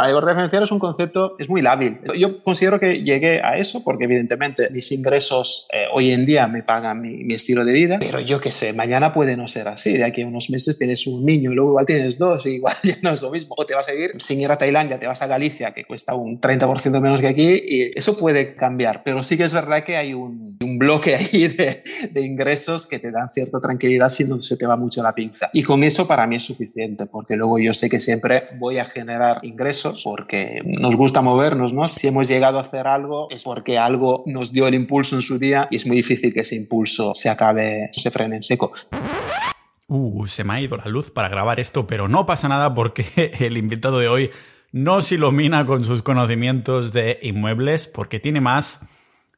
la libertad financiera es un concepto, es muy lábil. Yo considero que llegué a eso porque evidentemente mis ingresos eh, hoy en día me pagan mi, estilo de vida, pero yo qué sé, mañana puede no ser así. De aquí a unos meses tienes un niño y luego igual tienes dos y igual ya no es lo mismo. O te vas a ir sin ir a Tailandia, te vas a Galicia, que cuesta un 30% menos que aquí y eso puede cambiar. Pero sí que es verdad que hay un, un bloque ahí de, de ingresos que te dan cierta tranquilidad si no se te va mucho la pinza. Y con eso para mí es suficiente porque luego yo sé que siempre voy a generar ingresos porque nos gusta movernos, ¿no? Si hemos llegado a hacer algo es porque algo nos dio el impulso en su día y es muy difícil que ese impulso se acabe, se frene en seco. Uh, se me ha ido la luz para grabar esto, pero no pasa nada porque el invitado de hoy no se ilumina con sus conocimientos de inmuebles porque tiene más...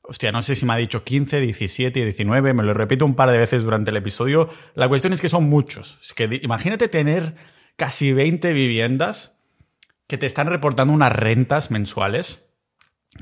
Hostia, no sé si me ha dicho 15, 17, 19, me lo repito un par de veces durante el episodio. La cuestión es que son muchos. Es que imagínate tener casi 20 viviendas que te están reportando unas rentas mensuales,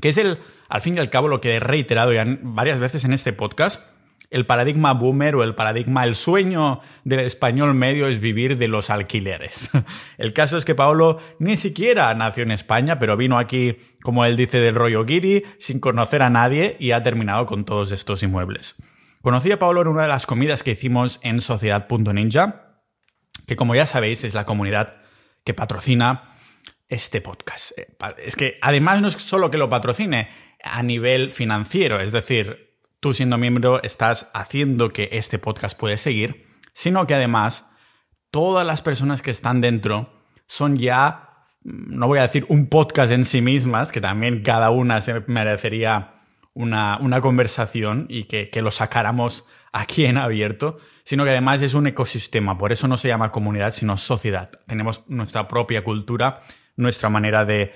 que es el, al fin y al cabo, lo que he reiterado ya varias veces en este podcast, el paradigma boomer o el paradigma, el sueño del español medio es vivir de los alquileres. El caso es que Paolo ni siquiera nació en España, pero vino aquí, como él dice, del rollo Giri, sin conocer a nadie y ha terminado con todos estos inmuebles. Conocí a Paolo en una de las comidas que hicimos en Sociedad.ninja, que como ya sabéis es la comunidad que patrocina este podcast. Eh, es que además no es solo que lo patrocine a nivel financiero, es decir, tú siendo miembro estás haciendo que este podcast puede seguir, sino que además todas las personas que están dentro son ya, mm, no voy a decir un podcast en sí mismas, que también cada una se merecería una, conversación y que, que lo sacáramos aquí en abierto, sino que además es un ecosistema, por eso no se llama comunidad, sino sociedad. Tenemos nuestra propia cultura, nuestra manera de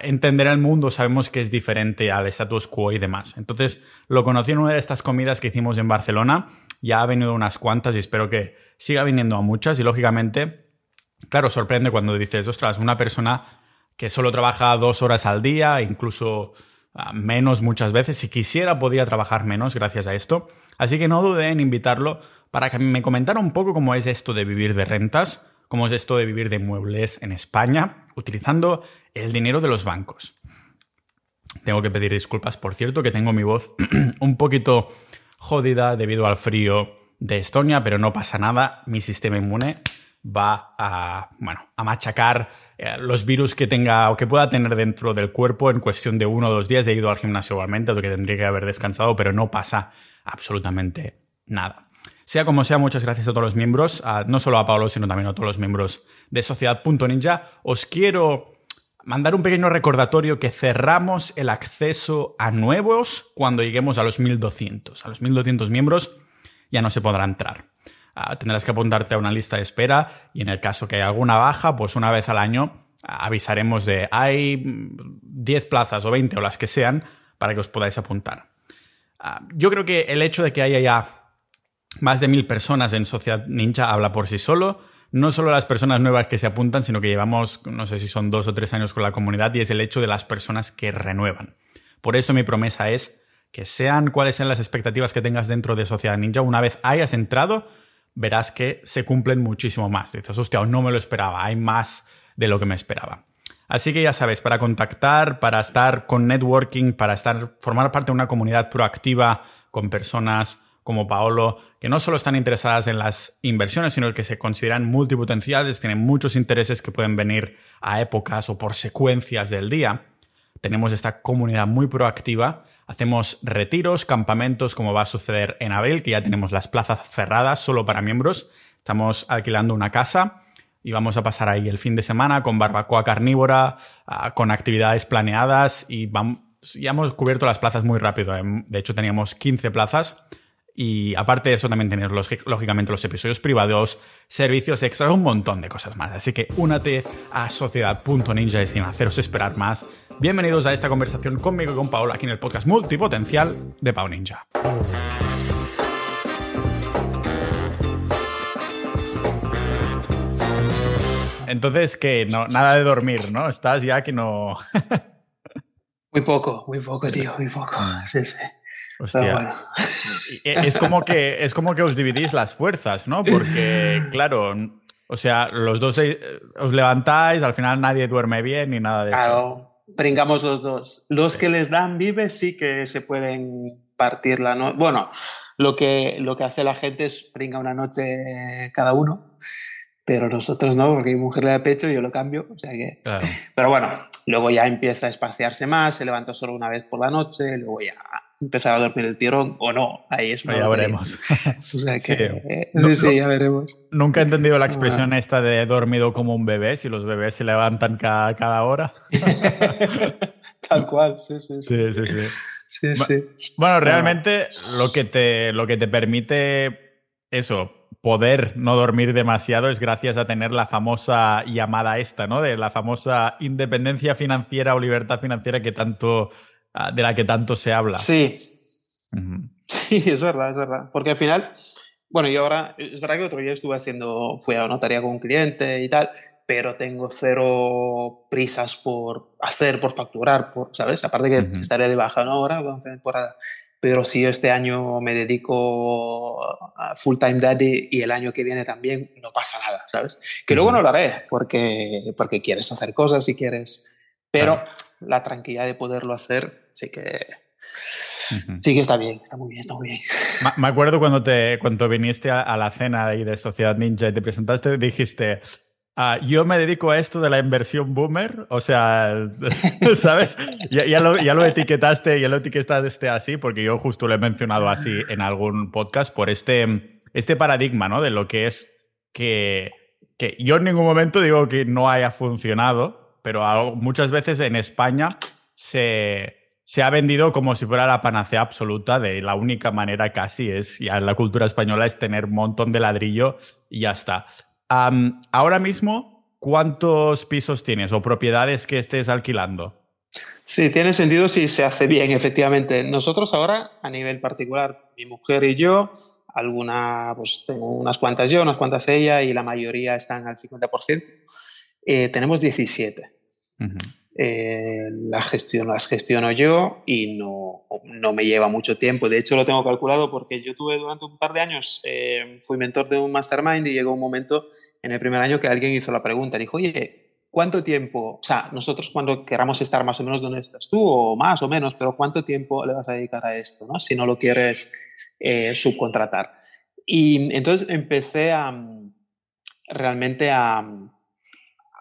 entender el mundo sabemos que es diferente al status quo y demás. Entonces, lo conocí en una de estas comidas que hicimos en Barcelona. Ya ha venido unas cuantas y espero que siga viniendo a muchas. Y lógicamente, claro, sorprende cuando dices, ostras, una persona que solo trabaja dos horas al día, incluso ah, menos muchas veces. Si quisiera, podría trabajar menos gracias a esto. Así que no dudé en invitarlo para que me comentara un poco cómo es esto de vivir de rentas, cómo es esto de vivir de muebles en España, utilizando el dinero de los bancos. Tengo que pedir disculpas, por cierto, que tengo mi voz un poquito jodida debido al frío de Estonia, pero no pasa nada. Mi sistema inmune va a, bueno, a machacar eh, los virus que tenga o que pueda tener dentro del cuerpo en cuestión de uno o dos días. He ido al gimnasio igualmente, lo que tendría que haber descansado, pero no pasa absolutamente nada. Sea como sea, muchas gracias a todos los miembros, no solo a Pablo, sino también a todos los miembros de Sociedad.ninja. Os quiero mandar un pequeño recordatorio que cerramos el acceso a nuevos cuando lleguemos a los 1200. A los 1200 miembros ya no se podrá entrar. Ah, tendrás que apuntarte a una lista de espera y en el caso que haya alguna baja, pues una vez al año avisaremos de hay 10 plazas o 20 o las que sean para que os podáis apuntar. Ah, yo creo que el hecho de que haya ya más de mil personas en Sociedad Ninja habla por sí solo no solo las personas nuevas que se apuntan, sino que llevamos, no sé si son dos o tres años con la comunidad y es el hecho de las personas que renuevan. Por eso mi promesa es que sean cuáles sean las expectativas que tengas dentro de Sociedad Ninja, una vez hayas entrado, verás que se cumplen muchísimo más. Dices, hostia, no me lo esperaba, hay más de lo que me esperaba. Así que ya sabes, para contactar, para estar con networking, para estar, formar parte de una comunidad proactiva con personas como Paolo, que no solo están interesadas en las inversiones, sino que se consideran multipotenciales, tienen muchos intereses que pueden venir a épocas o por secuencias del día. Tenemos esta comunidad muy proactiva. Hacemos retiros, campamentos, como va a suceder en abril, que ya tenemos las plazas cerradas solo para miembros. Estamos alquilando una casa y vamos a pasar ahí el fin de semana con barbacoa carnívora, ah, con actividades planeadas y ya hemos cubierto las plazas muy rápido. De hecho, teníamos 15 plazas y aparte de eso, también tener lógicamente los episodios privados, servicios extras, un montón de cosas más. Así que únate a sociedad.ninja y sin haceros esperar más. Bienvenidos a esta conversación conmigo y con Paola aquí en el podcast multipotencial de Pau Ninja. Entonces, que no, nada de dormir, ¿no? Estás ya que no. muy poco, muy poco, tío, muy poco. Sí, sí. Hostia. E, es como, que, es como que os dividís las fuerzas, ¿no? Porque, claro, O sea, los dos os levantáis, al final nadie duerme bien ni nada de eso. Claro, brincamos los dos. Los que les dan vives sí que se pueden partir la noche. Bueno, lo que, lo que hace la gente es brinca una noche cada uno, pero nosotros no, porque mi mujer le da pecho y yo lo cambio. O sea que... Pero bueno, luego ya empieza a espaciarse más, se levanta solo una vez por la noche, luego ya empezar a dormir el tirón o no. Ahí es Ya veremos. o sea que, sí, sí, ya veremos. Nunca he entendido la expresión esta de dormido como un bebé, si los bebés se levantan cada, cada hora. Tal cual, sí, sí. Sí, sí, sí. sí, sí. Bueno, realmente lo que te, lo que te permite eso, poder no dormir demasiado es gracias a tener la famosa llamada esta, ¿no? De la famosa independencia financiera o libertad financiera que tanto Ah, de la que tanto se habla. Sí. Sí, es verdad, es verdad. Porque al final, bueno, yo ahora, es verdad que otro día estuve haciendo, fui a notaría con un cliente y tal, pero tengo cero prisas por hacer, por facturar, por, ¿sabes? Aparte que estaré de baja ¿no? ahora, durante temporada. Pero si este año me dedico a full time daddy y el año que viene también, no pasa nada, ¿sabes? Que luego no lo haré porque, porque quieres hacer cosas y quieres... Pero la tranquilidad de poderlo hacer, sí que, sí que está bien, está muy bien, está muy bien. Me acuerdo cuando, te, cuando viniste a, la cena ahí de Sociedad Ninja y te presentaste, dijiste, ah, yo me dedico a esto de la inversión boomer, o sea, ¿sabes? Ya, lo, ya, lo, etiquetaste, ya lo etiquetaste así, porque yo justo lo he mencionado así en algún podcast por este, este paradigma, ¿no? De lo que es que, que yo en ningún momento digo que no haya funcionado, pero muchas veces en España se, ha vendido como si fuera la panacea absoluta de la única manera casi es, ya en la cultura española, es tener un montón de ladrillo y ya está. ahora mismo, ¿cuántos pisos tienes o propiedades que estés alquilando? Sí, tiene sentido si se hace bien, efectivamente. Nosotros ahora, a nivel particular, mi mujer y yo, alguna, pues tengo unas cuantas yo, unas cuantas ella y la mayoría están al 50%. Eh, tenemos 17. Eh, la gestión, las gestiono yo y no, no, me lleva mucho tiempo. De hecho, lo tengo calculado porque yo tuve durante un par de años, eh, fui mentor de un mastermind y llegó un momento en el primer año que alguien hizo la pregunta. Dijo, oye, ¿cuánto tiempo? O sea, nosotros cuando queramos estar más o menos donde estás tú, o más o menos, pero ¿cuánto tiempo le vas a dedicar a esto? ¿no? Si no lo quieres eh, subcontratar. Y entonces empecé a realmente a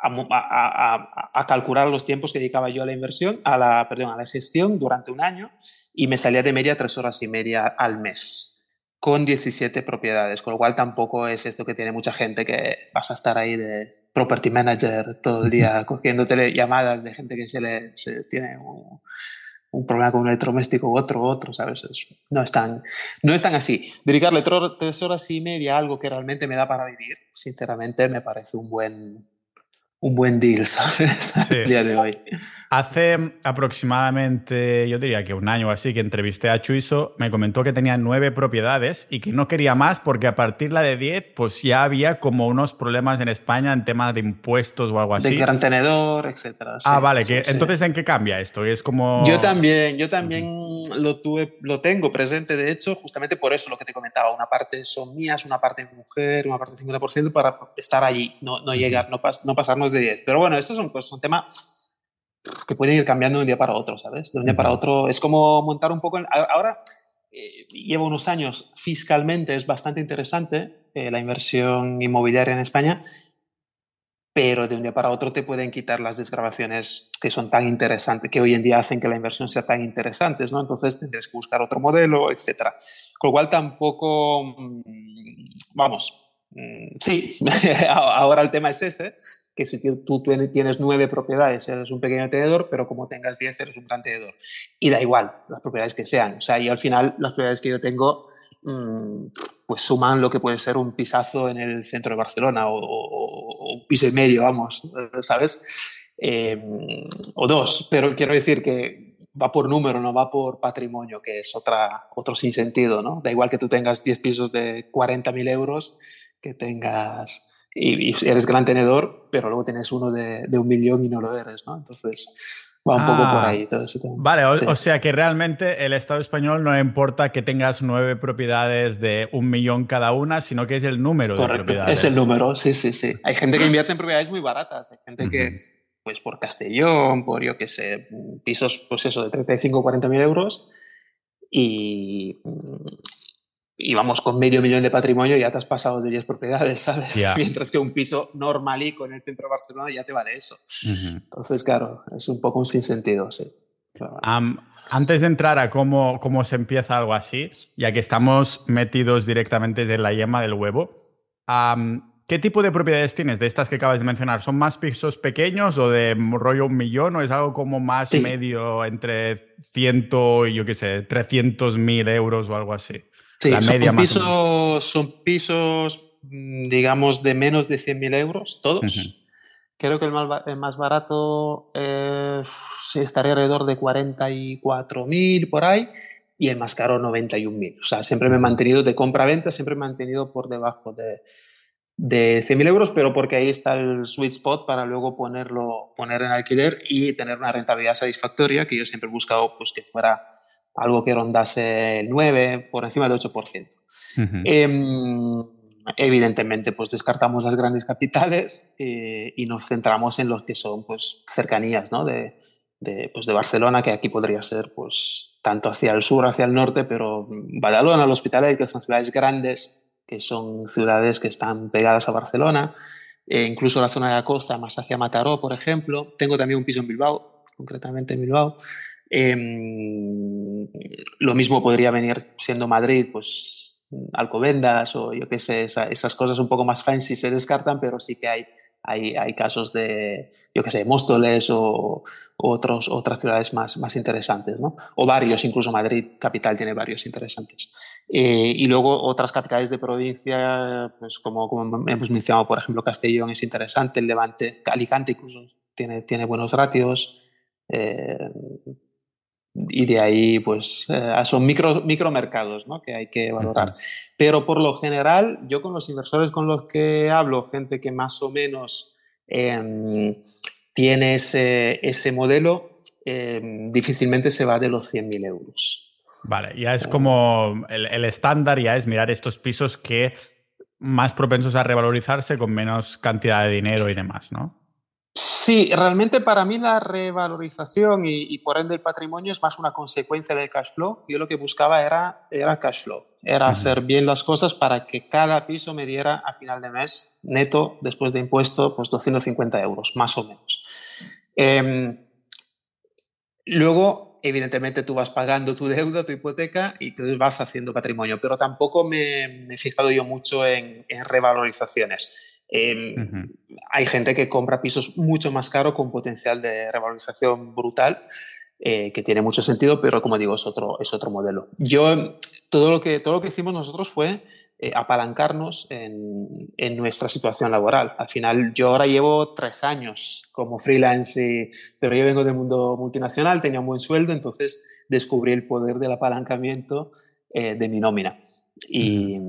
a, calcular los tiempos que dedicaba yo a la inversión, a la, perdón, a la gestión durante un año y me salía de media tres horas y media al mes con 17 propiedades, con lo cual tampoco es esto que tiene mucha gente que vas a estar ahí de property manager todo el día cogiéndote llamadas de gente que se le tiene un, problema con un electrodoméstico u otro, otro, ¿sabes? no, es tan, no es tan así. Dedicarle tres horas y media a algo que realmente me da para vivir, sinceramente me parece un buen, un buen deal, ¿sabes? El día de hoy. Hace aproximadamente, yo diría que un año o así, que entrevisté a Chuiso, me comentó que tenía nueve propiedades y que no quería más porque a partir de la de diez, pues ya había como unos problemas en España en temas de impuestos o algo así. De gran tenedor, etcétera. ah, vale. entonces, ¿en qué cambia esto? Es como... Yo también, yo también lo tuve, lo tengo presente, de hecho, justamente por eso lo que te comentaba. Una parte son mías, una parte mujer, una parte 50% para estar allí, no, no llegar, no, no pasarnos de 10. Pero bueno, estos son, pues, son temas que pueden ir cambiando de un día para otro, ¿sabes? De un día para otro. Es como montar un poco... ahora eh, llevo unos años, fiscalmente es bastante interesante eh, la inversión inmobiliaria en España, pero de un día para otro te pueden quitar las desgrabaciones que son tan interesantes, que hoy en día hacen que la inversión sea tan interesante, ¿no? Entonces tendrías que buscar otro modelo, etc. Con lo cual tampoco, mm, vamos, mm, sí, ahora el tema es ese, que si tú tienes nueve propiedades, eres un pequeño tenedor, pero como tengas diez, eres un gran tenedor. Y da igual las propiedades que sean. O sea, yo al final, las propiedades que yo tengo, mm, pues suman lo que puede ser un pisazo en el centro de Barcelona o, un piso y medio, vamos, ¿sabes? Em, o dos, pero quiero decir que va por número, no va por patrimonio, que es otra, otro sinsentido, ¿no? Da igual que tú tengas 10 pisos de 40.000 euros, que tengas y, eres gran tenedor, pero luego tienes uno de, un millón y no lo eres, ¿no? Entonces, Va un poco por ah, ahí todo Vale, o, sea que realmente el Estado español no importa que tengas nueve propiedades de un millón cada una, sino que es el número de propiedades. Es el número, sí, sí, sí. Hay gente que invierte en propiedades muy baratas, hay gente que, pues por Castellón, por yo qué sé, pisos, pues eso, de 35 o 40 mil euros y, y vamos, con medio millón de patrimonio ya te has pasado de 10 propiedades, ¿sabes? Mientras que un piso normalico en el centro de Barcelona ya te vale eso. Entonces, claro, es un poco un sinsentido, sí. antes de entrar a cómo, cómo se empieza algo así, ya que estamos metidos directamente en la yema del huevo, ¿qué tipo de propiedades tienes de estas que acabas de mencionar? ¿Son más pisos pequeños o de rollo un millón o es algo como más medio entre 100 y yo qué sé, 300 mil euros o algo así? Sí, son, pisos, son pisos, mm, digamos, de menos de 100.000 euros, todos. Creo que el más, el más barato eh, estaría alrededor de 44.000 por ahí y el más caro 91.000. O sea, siempre me he mantenido de compra-venta, siempre me he mantenido por debajo de, de 100.000 euros, pero porque ahí está el sweet spot para luego ponerlo, poner en alquiler y tener una rentabilidad satisfactoria, que yo siempre he buscado pues, que fuera algo que rondase el 9, por encima del 8%. Em, evidentemente, pues descartamos las grandes capitales eh, y nos centramos en los que son pues, cercanías ¿no? de, de, pues, de Barcelona, que aquí podría ser pues, tanto hacia el sur, hacia el norte, pero Badalona, el Hospitalet, que son ciudades grandes, que son ciudades que están pegadas a Barcelona, e incluso la zona de la costa, más hacia Mataró, por ejemplo. Tengo también un piso en Bilbao, concretamente en Bilbao. Em, lo mismo podría venir siendo Madrid, pues Alcobendas o yo qué sé, esas cosas un poco más fancy se descartan, pero sí que hay, hay, hay casos de, yo qué sé, Móstoles o, otros, otras ciudades más, más interesantes, ¿no? O varios, incluso Madrid capital tiene varios interesantes. Eh, y luego otras capitales de provincia, pues como, como hemos mencionado, por ejemplo, Castellón es interesante, el Levante, Alicante incluso tiene, tiene buenos ratios. Eh, y de ahí pues eh, son micro, micromercados ¿no? que hay que valorar. Pero por lo general, yo con los inversores con los que hablo, gente que más o menos em, tiene ese, ese modelo, em, difícilmente se va de los 100.000 euros. Vale, ya es como el, el estándar, ya es mirar estos pisos que más propensos a revalorizarse con menos cantidad de dinero y demás, ¿no? Sí, realmente para mí la revalorización y, por ende el patrimonio es más una consecuencia del cash flow. Yo lo que buscaba era, era cash flow, era hacer bien las cosas para que cada piso me diera a final de mes neto, después de impuesto, pues 250 euros, más o menos. Em, luego, evidentemente, tú vas pagando tu deuda, tu hipoteca y tú vas haciendo patrimonio, pero tampoco me, he fijado yo mucho en, en revalorizaciones. Em, hay gente que compra pisos mucho más caros con potencial de revalorización brutal, eh, que tiene mucho sentido, pero como digo, es otro, es otro modelo. Yo, todo lo que, todo lo que hicimos nosotros fue eh, apalancarnos en, en, nuestra situación laboral. Al final, yo ahora llevo tres años como freelance, pero yo vengo del mundo multinacional, tenía un buen sueldo, entonces descubrí el poder del apalancamiento eh, de mi nómina. Y,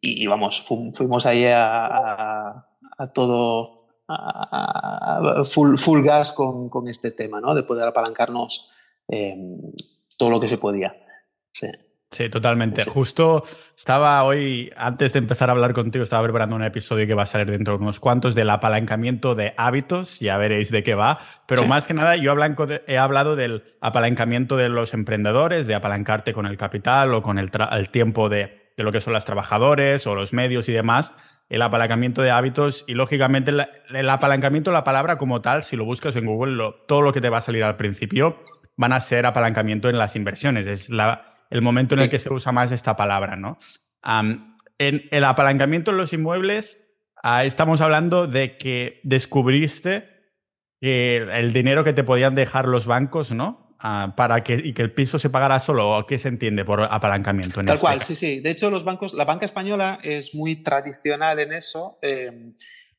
y, vamos, fuimos ahí a, todo, a, full, full, gas con, con, este tema, ¿no? De poder apalancarnos em, todo lo que se podía. Sí. Sí, totalmente. Justo estaba hoy, antes de empezar a hablar contigo, estaba preparando un episodio que va a salir dentro de unos cuantos del apalancamiento de hábitos, ya veréis de qué va, pero más que nada yo he hablado del apalancamiento de los emprendedores, de apalancarte con el capital o con el, el tiempo de, de lo que son las trabajadores o los medios y demás, el apalancamiento de hábitos y lógicamente el, apalancamiento, la palabra como tal, si lo buscas en Google, todo lo que te va a salir al principio van a ser apalancamiento en las inversiones. Es el momento en el que se usa más esta palabra, ¿no? en el apalancamiento en los inmuebles, ah, estamos hablando de que descubriste que el dinero que te podían dejar los bancos, ¿no? Ah, para que, y que el piso se pagara solo? ¿O qué se entiende por apalancamiento? Tal este cual, sí, sí. De hecho, los bancos, la banca española es muy tradicional en eso. Eh,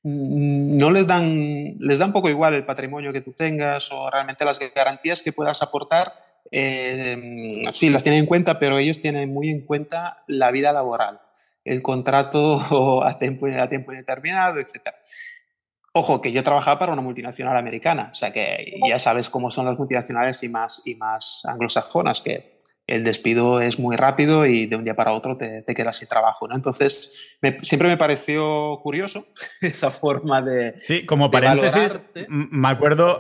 no les dan, les da un poco igual el patrimonio que tú tengas o realmente las garantías que puedas aportar. Eh, sí, las tienen en cuenta, pero ellos tienen muy en cuenta la vida laboral, el contrato a tiempo, a tiempo indeterminado, etc. Ojo, que yo trabajaba para una multinacional americana, o sea que ya sabes cómo son las multinacionales y más, y más anglosajonas, que el despido es muy rápido y de un día para otro te, te quedas sin trabajo. ¿no? Entonces, siempre me pareció curioso esa forma de. Sí, como paréntesis, me acuerdo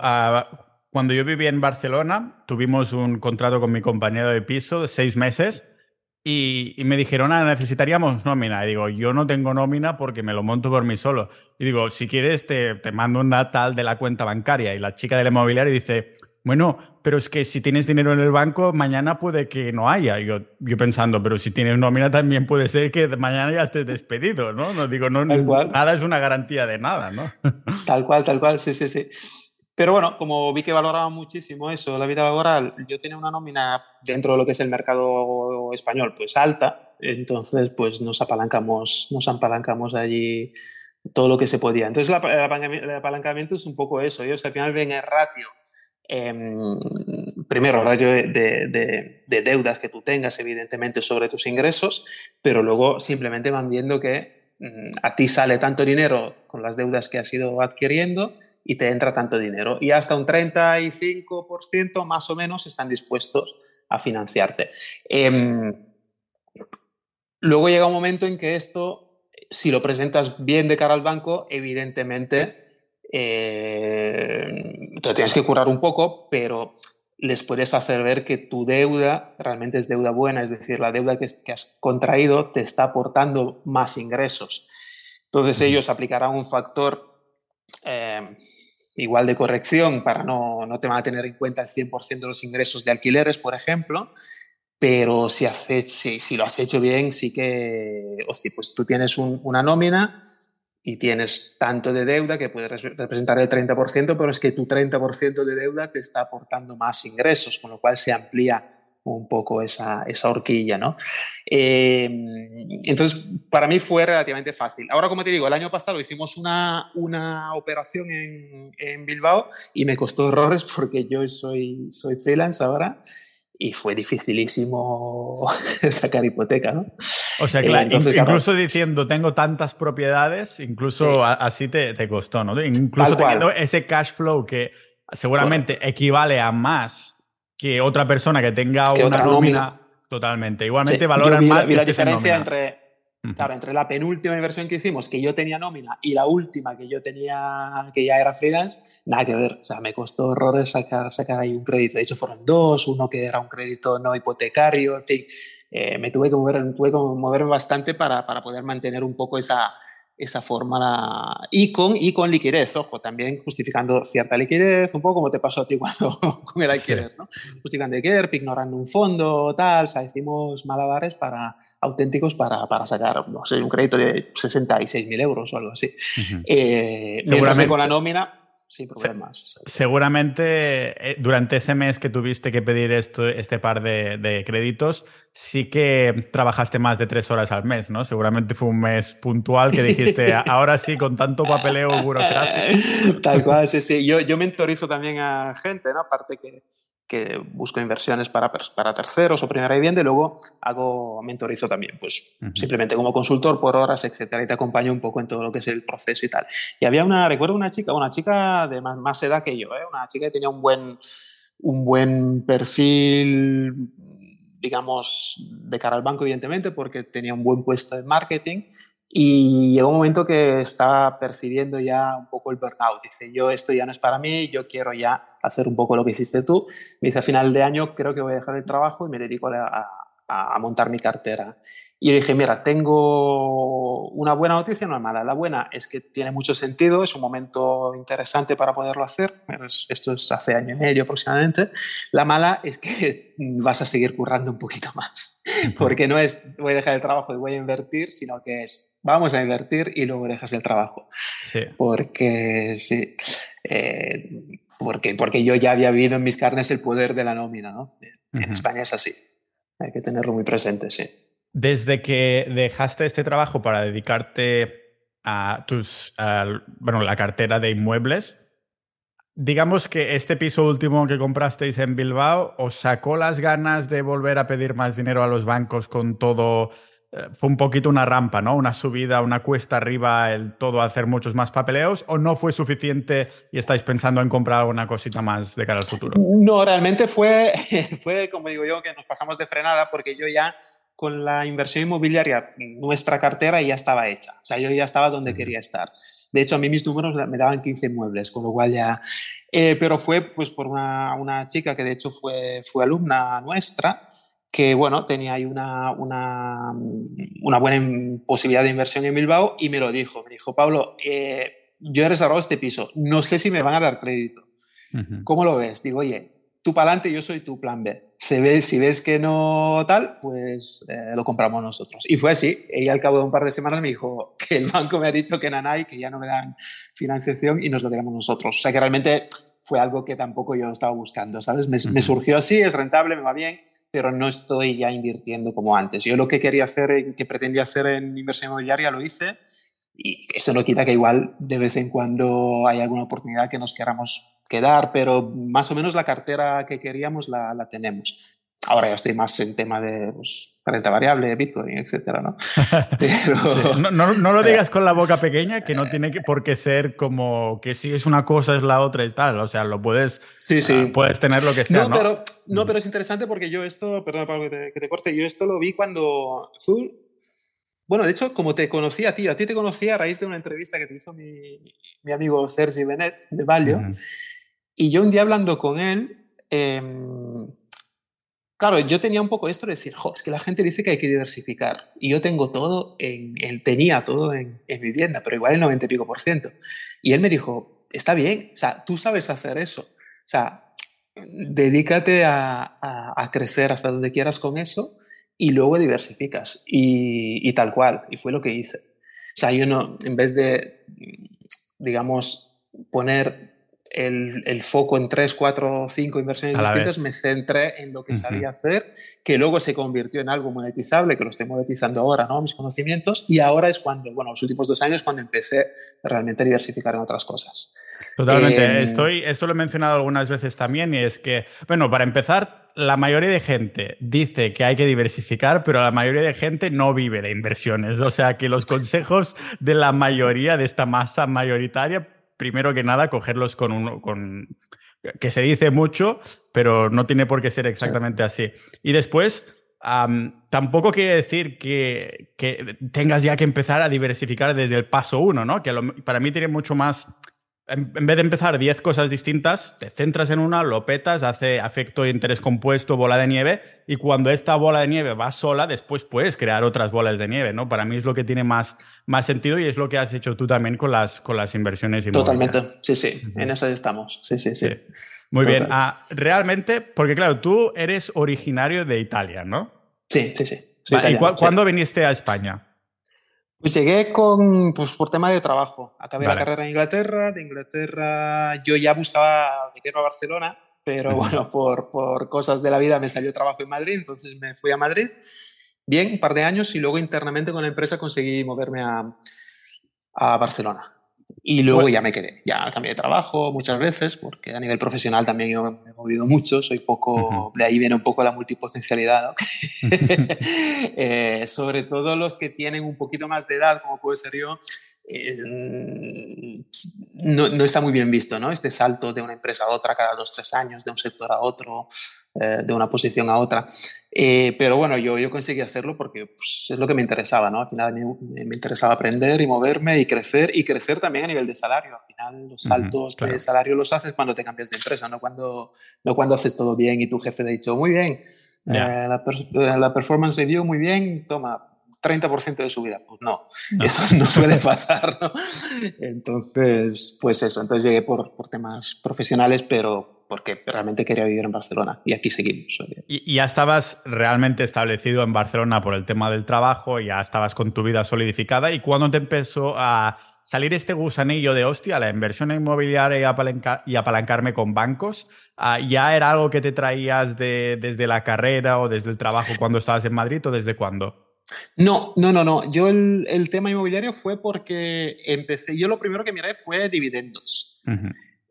cuando yo vivía en Barcelona, tuvimos un contrato con mi compañero de piso de seis meses y, me dijeron, ah, necesitaríamos nómina. Y digo, yo no tengo nómina porque me lo monto por mí solo. Y digo, si quieres, te, te mando un tal de la cuenta bancaria. Y la chica del inmobiliario dice, bueno, pero es que si tienes dinero en el banco, mañana puede que no haya. Yo, yo pensando, pero si tienes nómina también puede ser que mañana ya estés despedido, ¿no? No digo, no, nada es una garantía de nada, ¿no? Tal cual, tal cual, sí, sí, sí. Pero bueno, como vi que valoraba muchísimo eso, la vida laboral, yo tenía una nómina dentro de lo que es el mercado español, pues alta, entonces pues nos apalancamos, nos apalancamos allí todo lo que se podía. Entonces el apalancamiento es un poco eso, ellos al final ven el ratio, em, primero el ratio de, de deudas que tú tengas evidentemente sobre tus ingresos, pero luego simplemente van viendo que a ti sale tanto dinero con las deudas que has ido adquiriendo y te entra tanto dinero. Y hasta un 35% más o menos están dispuestos a financiarte. Em, luego llega un momento en que esto, si lo presentas bien de cara al banco, evidentemente eh, te tienes que curar un poco, pero les puedes hacer ver que tu deuda realmente es deuda buena, es decir, la deuda que, has contraído te está aportando más ingresos. Entonces ellos aplicarán un factor eh, igual de corrección para no, no te van a tener en cuenta el 100% de los ingresos de alquileres, por ejemplo, pero si, haces, si, si, lo has hecho bien, sí que, hostia, pues tú tienes una nómina y tienes tanto de deuda que puede representar el 30%, pero es que tu 30% de deuda te está aportando más ingresos, con lo cual se amplía un poco esa, esa horquilla, ¿no? Em, entonces, para mí fue relativamente fácil. Ahora, como te digo, el año pasado hicimos una, una operación en, en Bilbao y me costó errores porque yo soy, soy freelance ahora y fue dificilísimo sacar hipoteca, ¿no? O sea, claro, incluso diciendo tengo tantas propiedades, incluso así te, te, costó, ¿no? Incluso teniendo ese cash flow que seguramente equivale a más que otra persona que tenga una nómina. Totalmente. Igualmente valoran más. la diferencia entre Claro, entre la penúltima inversión que hicimos, que yo tenía nómina, y la última que yo tenía, que ya era freelance, nada que ver. O sea, me costó horrores sacar, sacar ahí un crédito. De hecho, fueron dos, uno que era un crédito no hipotecario, en fin. Eh, me tuve que mover, tuve que moverme bastante para, para poder mantener un poco esa, esa forma y con, y con liquidez, ojo, también justificando cierta liquidez, un poco como te pasó a ti cuando con el alquiler, ¿no? Justificando liquidez, ignorando un fondo, tal, o sea, hicimos malabares para, auténticos para, para sacar, no sé, un crédito de 66.000 euros o algo así. Eh, Seguramente con la nómina, sin problemas. Seguramente eh, durante ese mes que tuviste que pedir esto, este par de, créditos, sí que trabajaste más de tres horas al mes, ¿no? Seguramente fue un mes puntual que dijiste, ahora sí, con tanto papeleo burocrático. Tal cual, sí, sí. Yo, yo mentorizo también a gente, ¿no? Aparte que que busco inversiones para, para terceros o primera vivienda y luego hago mentorizo también, pues simplemente como consultor por horas, etcétera, y te acompaño un poco en todo lo que es el proceso y tal. Y había una, recuerdo una chica, una chica de más, más edad que yo, ¿eh? una chica que tenía un buen, un buen perfil, digamos, de cara al banco, evidentemente, porque tenía un buen puesto en marketing y llegó un momento que estaba percibiendo ya un poco el burnout. Dice, yo esto ya no es para mí, yo quiero ya hacer un poco lo que hiciste tú. Me dice, a final de año creo que voy a dejar el trabajo y me dedico a, a, montar mi cartera. Y le dije, mira, tengo una buena noticia y una mala. La buena es que tiene mucho sentido, es un momento interesante para poderlo hacer. Esto es hace año y medio aproximadamente. La mala es que vas a seguir currando un poquito más. Porque no es voy a dejar el trabajo y voy a invertir, sino que es vamos a invertir y luego dejas el trabajo. Sí. Porque sí. Eh, porque, porque yo ya había vivido en mis carnes el poder de la nómina, ¿no? En España es así. Hay que tenerlo muy presente, sí. Desde que dejaste este trabajo para dedicarte a tus, bueno, la cartera de inmuebles, digamos que este piso último que comprasteis en Bilbao os sacó las ganas de volver a pedir más dinero a los bancos con todo fue un poquito una rampa, ¿no? Una subida, una cuesta arriba, el todo hacer muchos más papeleos, o no fue suficiente y estáis pensando en comprar alguna cosita más de cara al futuro? No, realmente fue, fue, como digo yo, que nos pasamos de frenada porque yo ya con la inversión inmobiliaria, nuestra cartera ya estaba hecha. O sea, yo ya estaba donde quería estar. De hecho, a mí mis números me daban 15 muebles, con lo cual ya... Eh, pero fue pues por una, una, chica que de hecho fue, fue alumna nuestra, que bueno, tenía ahí una, una, una, buena posibilidad de inversión en Bilbao y me lo dijo. Me dijo, Pablo, eh, yo he reservado este piso, no sé si me van a dar crédito. ¿Cómo lo ves? Digo, oye, tú para adelante, yo soy tu plan B. Se ve, si ves que no tal, pues eh, lo compramos nosotros. Y fue así. Ella al cabo de un par de semanas me dijo que el banco me ha dicho que nanay, que ya no me dan financiación y nos lo quedamos nosotros. O sea que realmente fue algo que tampoco yo estaba buscando, ¿sabes? Me, me surgió así, es rentable, me va bien pero no estoy ya invirtiendo como antes. Yo lo que quería hacer, que pretendía hacer en inversión inmobiliaria, lo hice y eso no quita que igual de vez en cuando hay alguna oportunidad que nos queramos quedar, pero más o menos la cartera que queríamos la, la tenemos. Ahora ya estoy más en tema de pues, renta variable, Bitcoin, etcétera, ¿no? no, no, lo digas con la boca pequeña, que no tiene por qué ser como que si es una cosa es la otra y tal. O sea, lo puedes, sí, sí. Ah, puedes tener lo que sea. No, Pero, no, pero es interesante porque yo esto, perdón Pablo que te, corte, yo esto lo vi cuando Full. Bueno, de hecho, como te conocí a ti, a ti te conocí a raíz de una entrevista que te hizo mi, mi amigo Sergi Benet de Valio. Y yo un día hablando con él, eh, Claro, yo tenía un poco esto de decir, jo, es que la gente dice que hay que diversificar y yo tengo todo, en, tenía todo en, en vivienda, pero igual el 90 y pico por ciento. Y él me dijo, está bien, o sea, tú sabes hacer eso, o sea, dedícate a, a, crecer hasta donde quieras con eso y luego diversificas y, y tal cual, y fue lo que hice. O sea, yo no, en vez de, digamos, poner el, el, foco en tres, cuatro, cinco inversiones distintas, me centré en lo que sabía hacer, que luego se convirtió en algo monetizable, que lo estoy monetizando ahora, ¿no? Mis conocimientos, y ahora es cuando, bueno, los últimos dos años, cuando empecé realmente a diversificar en otras cosas. Totalmente. Em, Estoy, esto lo he mencionado algunas veces también, y es que, bueno, para empezar, la mayoría de gente dice que hay que diversificar, pero la mayoría de gente no vive de inversiones. O sea que los consejos de la mayoría de esta masa mayoritaria primero que nada, cogerlos con un... Con, que se dice mucho, pero no tiene por qué ser exactamente así. Y después, tampoco quiere decir que, que, tengas ya que empezar a diversificar desde el paso uno, ¿no? Que para mí tiene mucho más en, vez de empezar 10 cosas distintas, te centras en una, lo petas, hace efecto de interés compuesto, bola de nieve, y cuando esta bola de nieve va sola, después puedes crear otras bolas de nieve, ¿no? Para mí es lo que tiene más, más sentido y es lo que has hecho tú también con las, con las inversiones Totalmente, sí, sí, en eso estamos, sí, sí, sí. Muy bien, ah, realmente, porque claro, tú eres originario de Italia, ¿no? Sí, sí, sí. ¿Y cuándo viniste a España? Pues llegué con, pues por tema de trabajo. Acabé la carrera en Inglaterra. De Inglaterra yo ya buscaba venirme a Barcelona, pero bueno, por, por, cosas de la vida me salió trabajo en Madrid, entonces me fui a Madrid. Bien, un par de años y luego internamente con la empresa conseguí moverme a, a Barcelona. Y luego ya me quedé, ya cambié de trabajo muchas veces, porque a nivel profesional también yo me he movido mucho, soy poco, de ahí viene un poco la multipotencialidad, eh, sobre todo los que tienen un poquito más de edad, como puede ser yo, eh, no, no, está muy bien visto, ¿no? Este salto de una empresa a otra cada dos, tres años, de un sector a otro, eh, de una posición a otra. Eh, pero bueno, yo, yo conseguí hacerlo porque pues, es lo que me interesaba, ¿no? Al final me, me, interesaba aprender y moverme y crecer y crecer también a nivel de salario. Al final los saltos de salario los haces cuando te cambias de empresa, no cuando, no cuando haces todo bien y tu jefe te ha dicho, muy bien, la, la performance review, muy bien, toma, 30% de su vida. Pues no, eso no suele pasar, ¿no? Entonces, pues eso, entonces llegué por, por, temas profesionales, pero porque realmente quería vivir en Barcelona y aquí seguimos. Y, ya estabas realmente establecido en Barcelona por el tema del trabajo, ya estabas con tu vida solidificada y cuando te empezó a salir este gusanillo de hostia, la inversión inmobiliaria y, apalancarme con bancos, ah, ¿ya era algo que te traías de, desde la carrera o desde el trabajo cuando estabas en Madrid o desde cuándo? No, no, no, no. Yo el, tema inmobiliario fue porque empecé, yo lo primero que miré fue dividendos.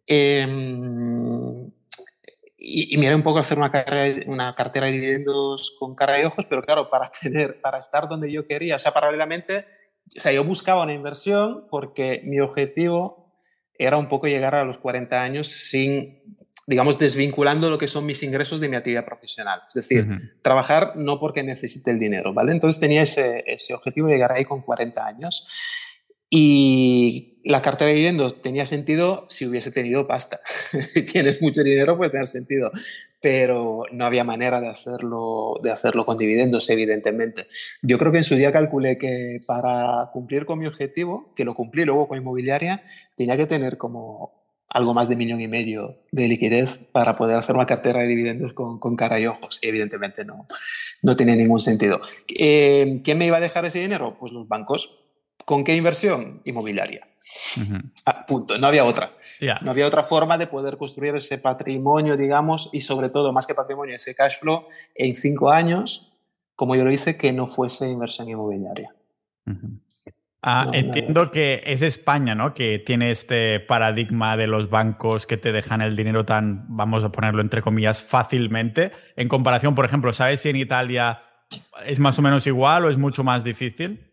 Em, y, miré un poco hacer una, carrera, una cartera de dividendos con cara y ojos, pero claro, para tener, para estar donde yo quería, o sea, paralelamente, o sea, yo buscaba una inversión porque mi objetivo era un poco llegar a los 40 años sin, digamos, desvinculando lo que son mis ingresos de mi actividad profesional. Es decir, trabajar no porque necesite el dinero, ¿vale? Entonces tenía ese, ese objetivo de llegar ahí con 40 años. Y la cartera de dividendos tenía sentido si hubiese tenido pasta. si tienes mucho dinero puede tener sentido, pero no había manera de hacerlo, de hacerlo con dividendos, evidentemente. Yo creo que en su día calculé que para cumplir con mi objetivo, que lo cumplí luego con inmobiliaria, tenía que tener como algo más de millón y medio de liquidez para poder hacer una cartera de dividendos con, con cara y ojos. Evidentemente no, no tenía ningún sentido. Eh, ¿Quién me iba a dejar ese dinero? Pues los bancos ¿Con qué inversión? Inmobiliaria. Ah, punto. No había otra. No había otra forma de poder construir ese patrimonio, digamos, y sobre todo, más que patrimonio, ese cash flow en cinco años, como yo lo hice, que no fuese inversión inmobiliaria. Ah, entiendo que es España, ¿no? Que tiene este paradigma de los bancos que te dejan el dinero tan, vamos a ponerlo entre comillas, fácilmente. En comparación, por ejemplo, ¿sabes si en Italia es más o menos igual o es mucho más difícil?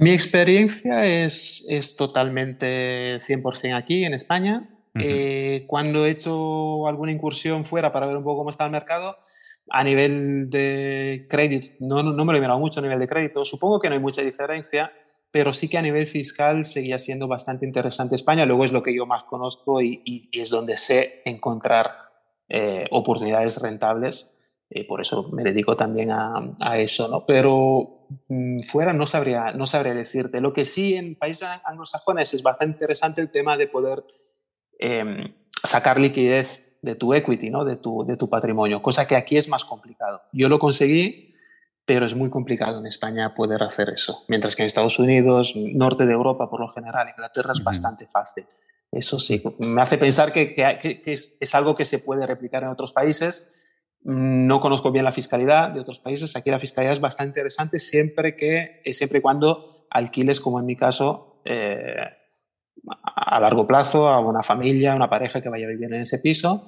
Mi experiencia es, es totalmente 100% aquí, en España. Eh, cuando he hecho alguna incursión fuera para ver un poco cómo está el mercado, a nivel de crédito, no, no, me lo he mirado mucho a nivel de crédito, supongo que no hay mucha diferencia, pero sí que a nivel fiscal seguía siendo bastante interesante España. Luego es lo que yo más conozco y, y, es donde sé encontrar eh, oportunidades rentables. y por eso me dedico también a, a eso, ¿no? Pero fuera no sabría, no sabría decirte. Lo que sí en países anglosajones es bastante interesante el tema de poder em, sacar liquidez de tu equity, ¿no? de, tu, de tu patrimonio, cosa que aquí es más complicado. Yo lo conseguí, pero es muy complicado en España poder hacer eso. Mientras que en Estados Unidos, norte de Europa por lo general, Inglaterra es bastante fácil. Eso sí, me hace pensar que, que, que es, es algo que se puede replicar en otros países no conozco bien la fiscalidad de otros países. Aquí la fiscalidad es bastante interesante siempre que, eh, siempre y cuando alquiles, como en mi caso, eh, a largo plazo a una familia, a una pareja que vaya a vivir en ese piso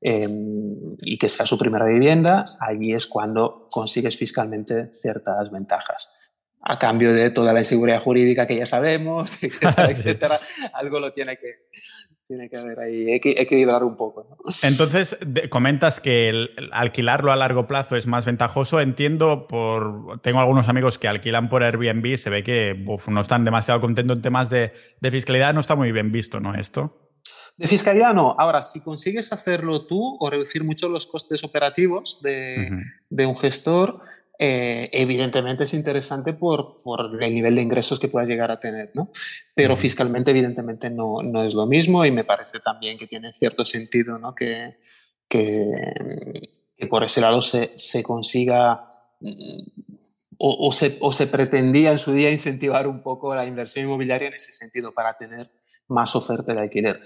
em, y que sea su primera vivienda. Allí es cuando consigues fiscalmente ciertas ventajas. A cambio de toda la inseguridad jurídica que ya sabemos, etcétera, etcétera, algo lo tiene que, tiene que haber ahí, equilibrar un poco. Entonces, comentas que el, alquilarlo a largo plazo es más ventajoso. Entiendo por. Tengo algunos amigos que alquilan por Airbnb, se ve que no están demasiado contentos en temas de, fiscalidad, no está muy bien visto, ¿no? Esto. De fiscalidad no. Ahora, si consigues hacerlo tú o reducir mucho los costes operativos de, de un gestor, eh, evidentemente es interesante por, por, el nivel de ingresos que puedas llegar a tener, ¿no? Pero fiscalmente evidentemente no, no, es lo mismo y me parece también que tiene cierto sentido, ¿no? Que, que, que por ese lado se, se consiga mm, o, o, se, o, se, pretendía en su día incentivar un poco la inversión inmobiliaria en ese sentido para tener más oferta de alquiler.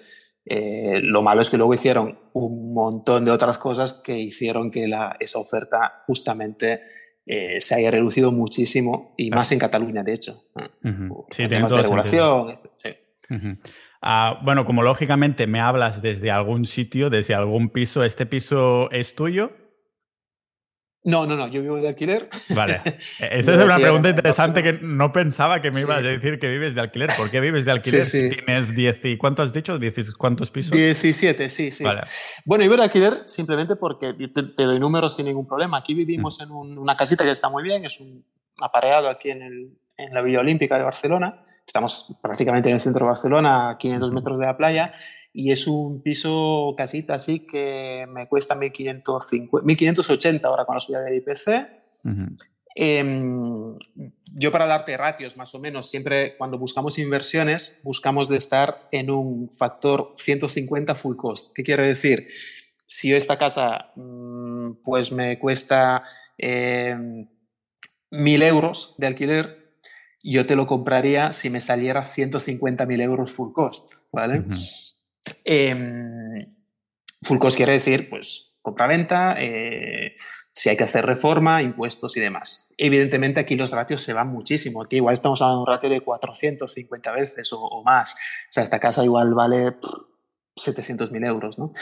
Eh, lo malo es que luego hicieron un montón de otras cosas que hicieron que la, esa oferta justamente eh, se haya reducido muchísimo y más en Cataluña, de hecho. Sí, temas de regulación. Ah, bueno, como lógicamente me hablas desde algún sitio, desde algún piso, ¿este piso es tuyo? No, no, no, yo vivo de alquiler. Vale. Esta es una pregunta interesante que no pensaba que me ibas a decir que vives de alquiler. ¿Por qué vives de alquiler si tienes 10 y cuánto has dicho? ¿Cuántos pisos? 17, sí, sí. Vale. Bueno, vivo de alquiler simplemente porque te, doy números sin ningún problema. Aquí vivimos mm. en una casita que está muy bien, es un apareado aquí en, el, en la Villa Olímpica de Barcelona. Estamos prácticamente en el centro de Barcelona, a 500 metros de la playa y es un piso casita así que me cuesta 1.580 ahora con la subida del IPC. Em, yo para darte ratios más o menos, siempre cuando buscamos inversiones buscamos de estar en un factor 150 full cost. ¿Qué quiere decir? Si esta casa mm, pues me cuesta eh, em, 1.000 euros de alquiler, yo te lo compraría si me saliera 150.000 euros full cost, ¿vale? Eh, quiere decir, pues, compra-venta, eh, si hay que hacer reforma, impuestos y demás. Evidentemente aquí los ratios se van muchísimo. Aquí igual estamos hablando de un ratio de 450 veces o, más. O sea, esta casa igual vale 700.000 euros, ¿no?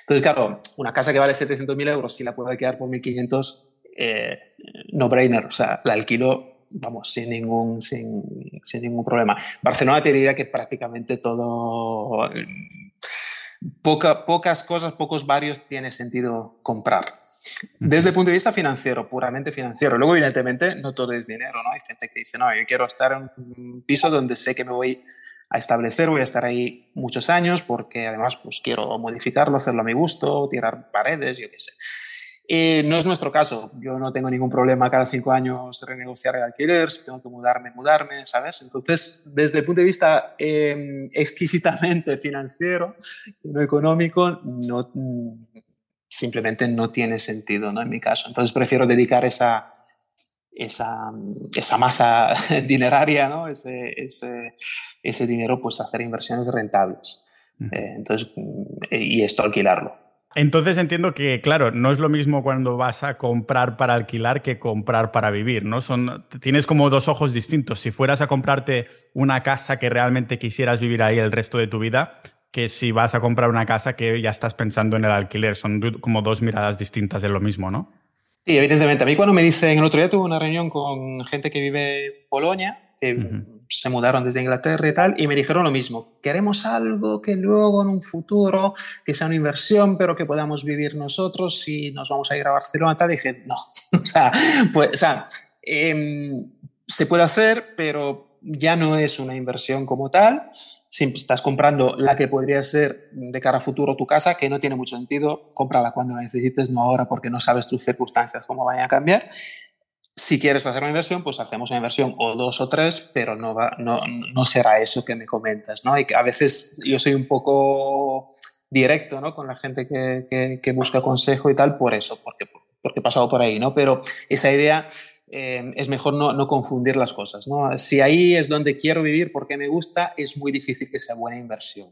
Entonces, claro, una casa que vale 700.000 euros, si la puedo alquilar por 1.500, eh, no brainer, o sea, la alquilo, vamos, sin ningún, sin, sin ningún problema. Barcelona te diría que prácticamente todo, poca, pocas cosas, pocos barrios tiene sentido comprar. Desde el punto de vista financiero, puramente financiero. Luego, evidentemente, no todo es dinero, ¿no? Hay gente que dice, no, yo quiero estar en un piso donde sé que me voy a establecer, voy a estar ahí muchos años porque además pues quiero modificarlo, hacerlo a mi gusto, tirar paredes, yo qué sé. Eh, no es nuestro caso. Yo no tengo ningún problema cada cinco años renegociar el alquiler, si tengo que mudarme, mudarme, ¿sabes? Entonces, desde el punto de vista em, exquisitamente financiero, no económico, no, simplemente no tiene sentido, ¿no? En mi caso. Entonces, prefiero dedicar esa, esa, esa masa dineraria, ¿no? ese, ese, ese, dinero, pues hacer inversiones rentables. Eh, entonces, y esto alquilarlo. Entonces entiendo que, claro, no es lo mismo cuando vas a comprar para alquilar que comprar para vivir, ¿no? Son, tienes como dos ojos distintos. Si fueras a comprarte una casa que realmente quisieras vivir ahí el resto de tu vida, que si vas a comprar una casa que ya estás pensando en el alquiler. Son como dos miradas distintas de lo mismo, ¿no? Sí, evidentemente. A mí cuando me dicen, el otro día tuve una reunión con gente que vive en Polonia, que se mudaron desde Inglaterra y tal, y me dijeron lo mismo. Queremos algo que luego en un futuro, que sea una inversión, pero que podamos vivir nosotros si nos vamos a ir a Barcelona tal. Y dije, no, o sea, pues, o sea em, se puede hacer, pero ya no es una inversión como tal si estás comprando la que podría ser de cara a futuro tu casa, que no tiene mucho sentido, cómprala cuando la necesites, no ahora porque no sabes tus circunstancias cómo vayan a cambiar. Si quieres hacer una inversión, pues hacemos una inversión o dos o tres, pero no, va, no, no será eso que me comentas. ¿no? Y a veces yo soy un poco directo ¿no? con la gente que, que, busca consejo y tal, por eso, porque, porque he pasado por ahí. ¿no? Pero esa idea eh, es mejor no, confundir las cosas. ¿no? Si ahí es donde quiero vivir porque me gusta, es muy difícil que sea buena inversión.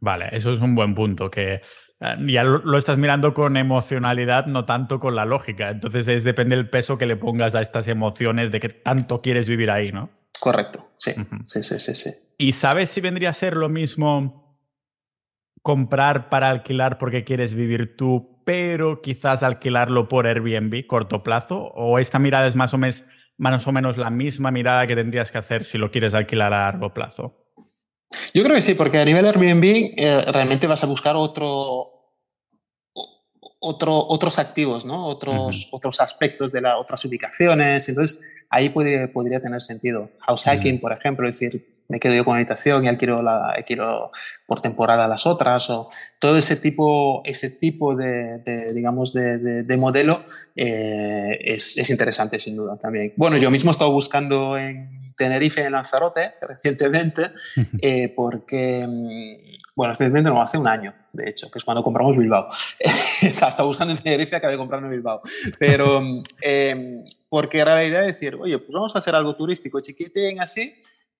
Vale, eso es un buen punto, que ya lo, estás mirando con emocionalidad, no tanto con la lógica. Entonces es, depende del peso que le pongas a estas emociones de que tanto quieres vivir ahí, ¿no? Correcto, sí, sí, sí, sí, sí. ¿Y sabes si vendría a ser lo mismo comprar para alquilar porque quieres vivir tú, pero quizás alquilarlo por Airbnb corto plazo? ¿O esta mirada es más o, menos, más o menos la misma mirada que tendrías que hacer si lo quieres alquilar a largo plazo? Yo creo que sí, porque a nivel Airbnb eh, realmente vas a buscar otro, otro, otros activos, ¿no? otros, otros aspectos de las otras ubicaciones. Entonces, ahí podría, podría tener sentido. House hacking, por ejemplo, es decir, me quedo yo con habitación y alquilo, la, quiero por temporada las otras, o todo ese tipo, ese tipo de, digamos, de, de modelo eh, es, es, interesante sin duda también. Bueno, yo mismo he estado buscando en Tenerife, en Lanzarote, recientemente, eh, porque, mm, bueno, recientemente no, hace un año, de hecho, que es cuando compramos Bilbao. estaba buscando en Tenerife, acabé de comprarme Bilbao. Pero, eh, porque era la idea de decir, oye, pues vamos a hacer algo turístico chiquitín así,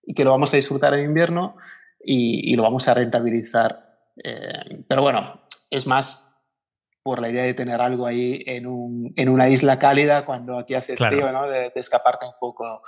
y que lo vamos a disfrutar en invierno y, lo vamos a rentabilizar. Eh, pero bueno, es más por la idea de tener algo ahí en, un, en una isla cálida cuando aquí hace frío, ¿no? de, escaparte un poco.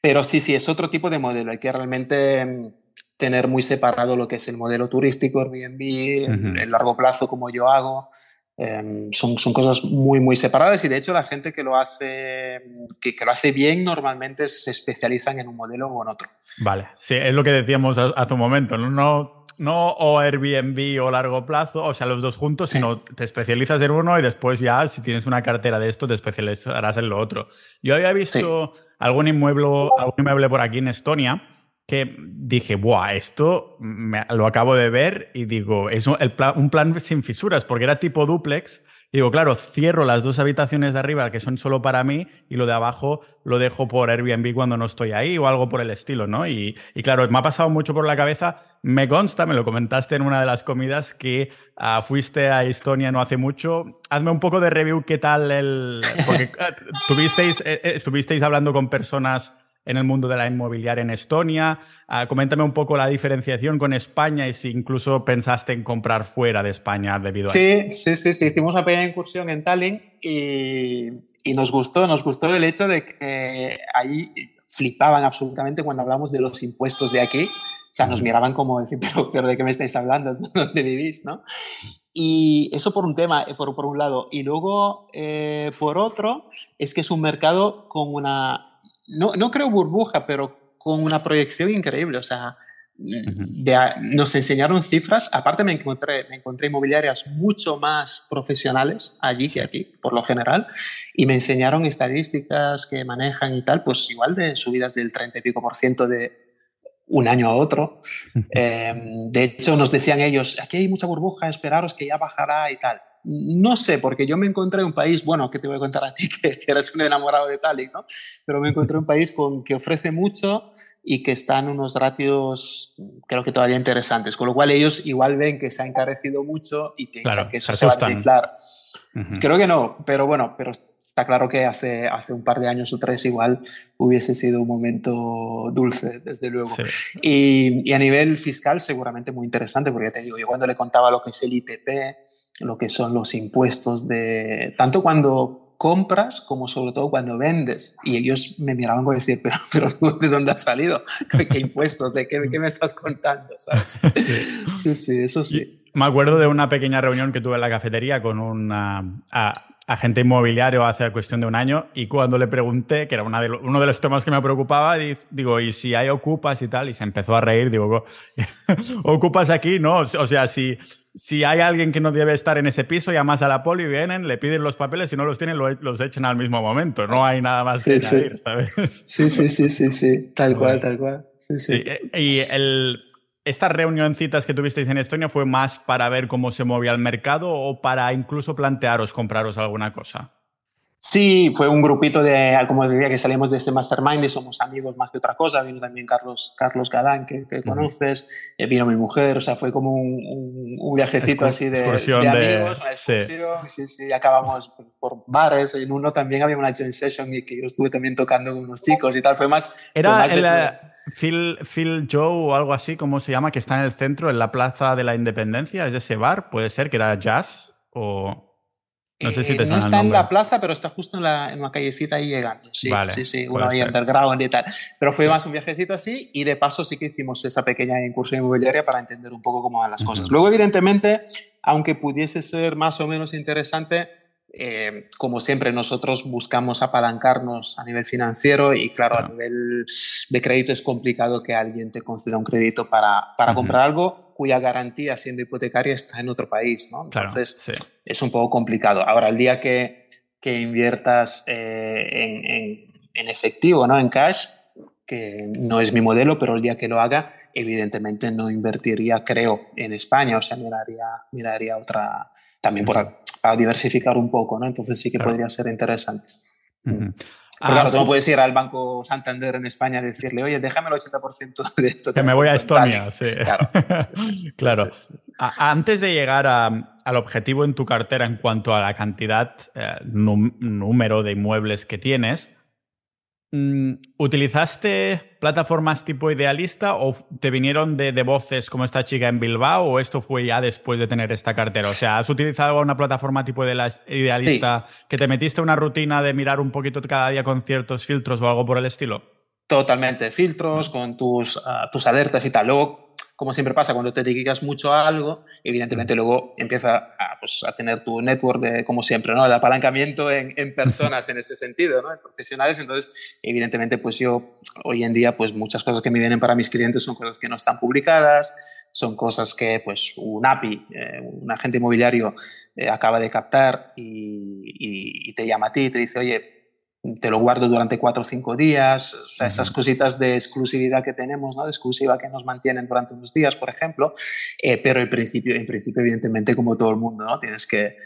Pero sí, sí, es otro tipo de modelo. Hay que realmente mm, tener muy separado lo que es el modelo turístico, Airbnb, en, largo plazo como yo hago. Em, son, son, cosas muy, muy separadas y de hecho la gente que lo hace, que, que, lo hace bien normalmente se especializan en un modelo o en otro. Vale, sí, es lo que decíamos hace un momento, no, no, no o Airbnb o largo plazo, o sea, los dos juntos, sino te especializas en uno y después ya, si tienes una cartera de esto, te especializarás en lo otro. Yo había visto algún, inmueble, algún inmueble por aquí en Estonia que dije, ¡buah! Esto lo acabo de ver y digo, es un, un plan sin fisuras, porque era tipo duplex. Y digo, claro, cierro las dos habitaciones de arriba que son solo para mí y lo de abajo lo dejo por Airbnb cuando no estoy ahí o algo por el estilo, ¿no? Y, claro, me ha pasado mucho por la cabeza. Me consta, me lo comentaste en una de las comidas, que ah, fuiste a Estonia no hace mucho. Hazme un poco de review, ¿qué tal el...? Porque ah, tuvisteis, eh, eh, estuvisteis hablando con personas en el mundo de la inmobiliaria en Estonia. Ah, coméntame un poco la diferenciación con España y si incluso pensaste en comprar fuera de España debido a sí, Sí, sí, sí. Hicimos una pequeña incursión en Tallinn y, y nos gustó, nos gustó el hecho de que ahí flipaban absolutamente cuando hablamos de los impuestos de aquí O sea, nos miraban como decir, pero, pero ¿de qué me estáis hablando? ¿Dónde vivís? ¿no? Y eso por un tema, eh, por, por un lado. Y luego, eh, por otro, es que es un mercado con una, no, no creo burbuja, pero con una proyección increíble. O sea, nos enseñaron cifras, aparte me encontré, me encontré inmobiliarias mucho más profesionales allí que aquí, por lo general, y me enseñaron estadísticas que manejan y tal, pues igual de subidas del 30 y pico por ciento de un año a otro. Em, de hecho, nos decían ellos, aquí hay mucha burbuja, esperaros que ya bajará y tal. No sé, porque yo me encontré un país, bueno, que te voy a contar a ti, que, eres un enamorado de Tallinn, ¿no? Pero me encontré un país con, que ofrece mucho, y que están unos ratios, creo que todavía interesantes. Con lo cual ellos igual ven que se ha encarecido mucho y piensan que eso se, va a desinflar. Creo que no, pero bueno, pero está claro que hace, hace un par de años o tres igual hubiese sido un momento dulce, desde luego. Y, y, a nivel fiscal seguramente muy interesante, porque te digo, yo cuando le contaba lo que es el ITP, lo que son los impuestos de... Tanto cuando compras como sobre todo cuando vendes. Y ellos me miraban con decir, pero, pero ¿de dónde has salido? ¿Qué impuestos? ¿De qué, qué me estás contando? Sí. sí, eso sí. Me acuerdo de una pequeña reunión que tuve en la cafetería con un agente inmobiliario hace cuestión de un año y cuando le pregunté, que era una de uno de los temas que me preocupaba, digo, ¿y si hay ocupas y tal? Y se empezó a reír, digo, ¿ocupas aquí? No, o sea, si si hay alguien que no debe estar en ese piso, llamas a la poli, vienen, le piden los papeles, si no los tienen, los echan al mismo momento. No hay nada más que añadir, ¿sabes? Sí, sí, sí, sí, sí, tal cual, tal cual. Sí, sí. Y, el, ¿Esta reunioncitas que tuvisteis en Estonia fue más para ver cómo se movía el mercado o para incluso plantearos compraros alguna cosa? Sí, fue un grupito de, como os decía, que salimos de ese mastermind y somos amigos más que otra cosa. Vino también Carlos, Carlos Gadán, que, conoces, eh, vino mi mujer, o sea, fue como un, un, viajecito así de, de amigos, sí. sí, sí, acabamos por bares. En uno también había una jam session y que yo estuve también tocando con unos chicos y tal. Fue más. Era el, eh, Phil, Phil Joe o algo así, ¿cómo se llama? Que está en el centro, en la Plaza de la Independencia. ¿Es de ese bar? ¿Puede ser que era jazz? O. No sé si te eh, No está en la plaza, pero está justo en, la, en una callecita ahí llegando. Sí, sí, sí, uno ahí underground y tal. Pero fue más un viajecito así y de paso sí que hicimos esa pequeña incursión inmobiliaria para entender un poco cómo van las cosas. Luego, evidentemente, aunque pudiese ser más o menos interesante, eh, como siempre, nosotros buscamos apalancarnos a nivel financiero y claro, a nivel de crédito es complicado que alguien te conceda un crédito para, para comprar algo cuya garantía, siendo hipotecaria, está en otro país. ¿no? Entonces, es un poco complicado. Ahora, el día que, que inviertas eh, en, en, efectivo, ¿no? en cash, que no es mi modelo, pero el día que lo haga, evidentemente no invertiría, creo, en España, o sea, miraría, miraría otra, también por, a diversificar un poco, ¿no? Entonces sí que podría ser interesante. Porque claro, tú no puedes ir al Banco Santander en España y decirle, oye, déjame el 80% de esto. Que me voy a Estonia, sí. Claro. claro. Antes de llegar al objetivo en tu cartera en cuanto a la cantidad, eh, número de inmuebles que tienes, ¿Utilizaste plataformas tipo idealista o te vinieron de, voces como esta chica en Bilbao o esto fue ya después de tener esta cartera? O sea, ¿has utilizado una plataforma tipo de idealista que te metiste una rutina de mirar un poquito cada día con ciertos filtros o algo por el estilo? Totalmente, filtros con tus, ah, tus alertas y tal. Luego como siempre pasa, cuando te dedicas mucho a algo, evidentemente luego empieza a, pues, a tener tu network de, como siempre, ¿no? El apalancamiento en, en personas en ese sentido, ¿no? En profesionales. Entonces, evidentemente, pues yo hoy en día, pues muchas cosas que me vienen para mis clientes son cosas que no están publicadas, son cosas que pues un API, eh, un agente inmobiliario eh, acaba de captar y, y, y, te llama a ti y te dice, oye, te lo guardo durante cuatro o cinco días, o sea, esas cositas de exclusividad que tenemos, ¿no? de exclusiva que nos mantienen durante unos días, por ejemplo, eh, pero en principio, en principio, evidentemente, como todo el mundo, ¿no? tienes que,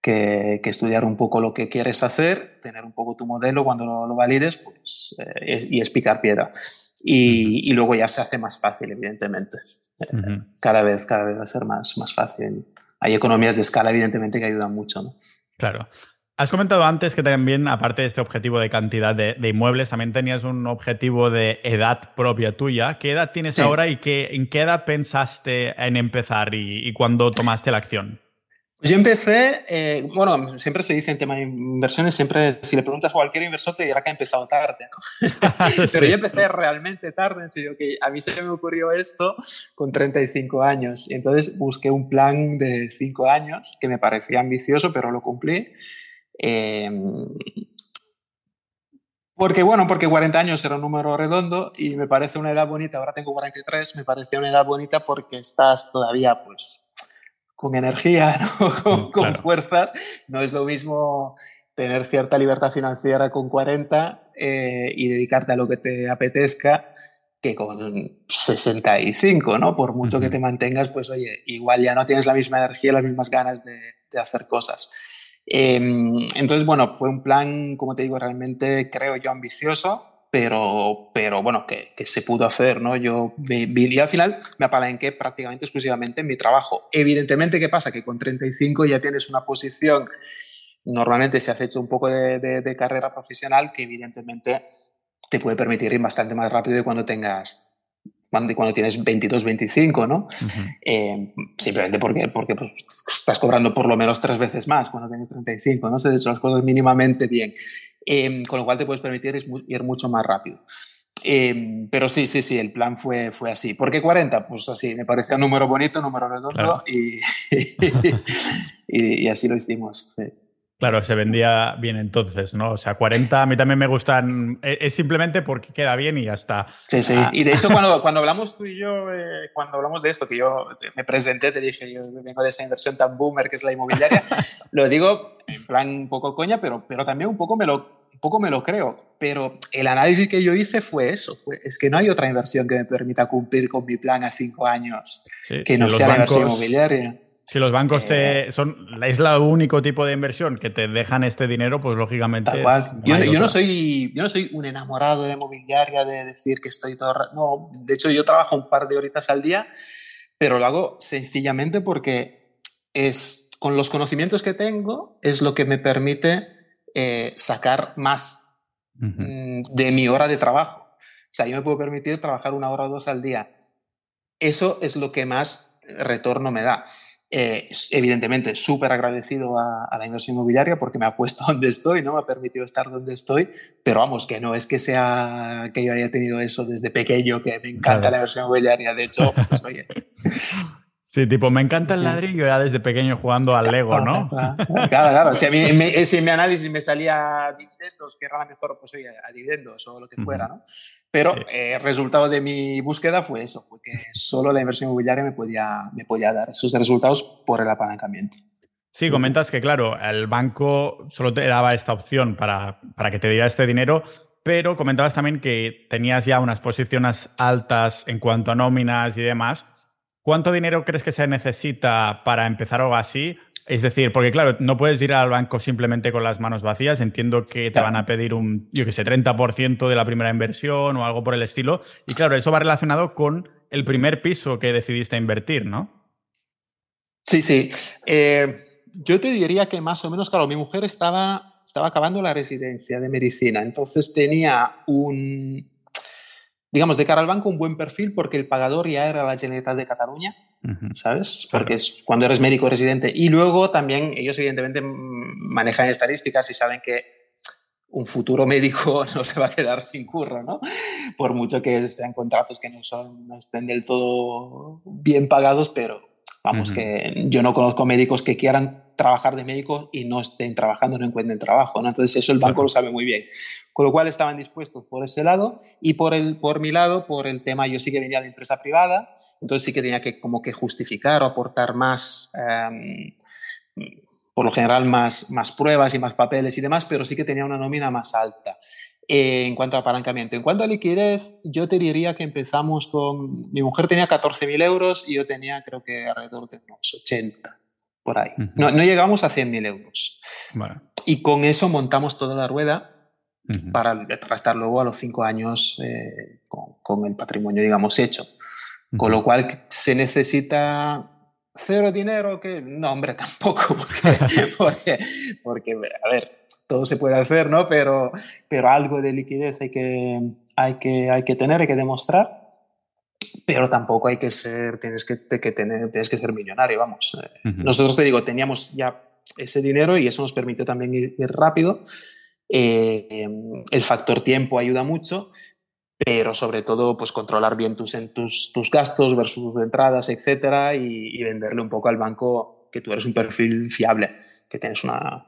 que, estudiar un poco lo que quieres hacer, tener un poco tu modelo cuando lo, valides pues, eh, y explicar piedra. Y, y, luego ya se hace más fácil, evidentemente. Eh, cada, vez, cada vez va a ser más, más fácil. Hay economías de escala, evidentemente, que ayudan mucho. ¿no? Claro. Has comentado antes que también, aparte de este objetivo de cantidad de, inmuebles, también tenías un objetivo de edad propia tuya. ¿Qué edad tienes ahora y qué, en qué edad pensaste en empezar y, cuándo tomaste la acción? Yo empecé, eh, bueno, siempre se dice en tema de inversiones, siempre si le preguntas a cualquier inversor te dirá que ha empezado tarde, ¿no? Pero yo empecé realmente tarde, en serio, que a mí se me ocurrió esto con 35 años. Y entonces busqué un plan de 5 años que me parecía ambicioso, pero lo cumplí. Eh, porque, bueno, porque 40 años era un número redondo y me parece una edad bonita. Ahora tengo 43, me parece una edad bonita porque estás todavía, pues, con energía, ¿no? con, fuerzas. No es lo mismo tener cierta libertad financiera con 40 eh, y dedicarte a lo que te apetezca que con 65, ¿no? Por mucho que te mantengas, pues oye, igual ya no tienes la misma energía, las mismas ganas de, de hacer cosas. Em, entonces, bueno, fue un plan, como te digo, realmente creo yo ambicioso, pero, pero bueno, que, se pudo hacer, ¿no? Yo vi, y al final me apalanqué prácticamente exclusivamente en mi trabajo. Evidentemente, ¿qué pasa? Que con 35 ya tienes una posición, normalmente si has hecho un poco de, de, carrera profesional, que evidentemente te puede permitir ir bastante más rápido de cuando tengas cuando, tienes 22, 25, ¿no? Eh, simplemente porque, porque pues, estás cobrando por lo menos tres veces más cuando tienes 35, ¿no? Se hecho las cosas mínimamente bien. Em, con lo cual te puedes permitir ir mucho más rápido. Em, pero sí, sí, sí, el plan fue, fue así. ¿Por qué 40? Pues así, me parecía un número bonito, un número redondo y, y, así lo hicimos. Claro, se vendía bien entonces, ¿no? O sea, 40 a mí también me gustan, e, es, simplemente porque queda bien y ya está. Sí, sí. Ah. Y de hecho, cuando, cuando hablamos tú y yo, eh, cuando hablamos de esto, que yo me presenté, te dije, yo vengo de esa inversión tan boomer que es la inmobiliaria, lo digo en plan un poco coña, pero, pero también un poco me lo poco me lo creo, pero el análisis que yo hice fue eso, fue, es que no hay otra inversión que me permita cumplir con mi plan a cinco años que no sea la inversión inmobiliaria. Si los bancos te eh. son es el único tipo de inversión que te dejan este dinero, pues lógicamente. yo, no soy, yo no soy un enamorado de la inmobiliaria de decir que estoy todo. No, de hecho, yo trabajo un par de horitas al día, pero lo hago sencillamente porque es con los conocimientos que tengo, es lo que me permite eh, sacar más mm, de mi hora de trabajo. O sea, yo me puedo permitir trabajar una hora o dos al día. Eso es lo que más retorno me da. Eh, evidentemente, súper agradecido a, la inversión inmobiliaria porque me ha puesto donde estoy, ¿no? Me ha permitido estar donde estoy, pero vamos, que no es que sea que yo haya tenido eso desde pequeño, que me encanta la inversión inmobiliaria. De hecho, pues, oye, Sí, tipo, me encanta el ladrillo ya desde pequeño jugando al Lego, ¿no? Claro, claro. Si, a mí, si en mi análisis me salía dividendos, que era la mejor, pues oye, a dividendos o lo que fuera, ¿no? Pero eh, el resultado de mi búsqueda fue eso, porque solo la inversión inmobiliaria me podía, me podía dar esos resultados por el apalancamiento. Sí, comentas que, claro, el banco solo te daba esta opción para, para que te diera este dinero, pero comentabas también que tenías ya unas posiciones altas en cuanto a nóminas y demás ¿Cuánto dinero crees que se necesita para empezar algo así? Es decir, porque claro, no puedes ir al banco simplemente con las manos vacías. Entiendo que te van a pedir un, yo qué sé, 30% de la primera inversión o algo por el estilo. Y claro, eso va relacionado con el primer piso que decidiste invertir, ¿no? Sí, sí. Eh, yo te diría que más o menos, claro, mi mujer estaba, estaba acabando la residencia de medicina, entonces tenía un, digamos, de cara al banco, un buen perfil porque el pagador ya era la Generalitat de Cataluña, ¿sabes? Porque es cuando eres médico residente. Y luego también ellos evidentemente manejan estadísticas y saben que un futuro médico no se va a quedar sin curro, ¿no? Por mucho que sean contratos que no, son, no estén del todo bien pagados, pero vamos, que yo no conozco médicos que quieran trabajar de médico y no estén trabajando, no encuentren trabajo. ¿no? Entonces eso el banco lo sabe muy bien. Con lo cual estaban dispuestos por ese lado y por, el, por mi lado, por el tema, yo sí que venía de empresa privada, entonces sí que tenía que como que justificar o aportar más, em, por lo general más, más pruebas y más papeles y demás, pero sí que tenía una nómina más alta. en cuanto a apalancamiento. En cuanto a liquidez, yo te diría que empezamos con... Mi mujer tenía 14.000 euros y yo tenía creo que alrededor de unos 80 por ahí. no, no, llegamos a 100.000 euros. Y con eso montamos toda la rueda para, estar luego a los cinco años eh, con, el patrimonio, digamos, hecho. Con lo cual se necesita cero dinero, que no, hombre, tampoco, porque, porque, a ver, todo se puede hacer, ¿no? Pero, pero algo de liquidez hay que, hay, que, hay que tener, hay que demostrar. Pero tampoco hay que ser, tienes que, tener, tienes que ser millonario, vamos. Nosotros, te digo, teníamos ya ese dinero y eso nos permitió también ir, rápido. Eh, el factor tiempo ayuda mucho, pero sobre todo pues controlar bien tus, tus, tus gastos versus tus entradas, etcétera, y, venderle un poco al banco que tú eres un perfil fiable, que tienes una,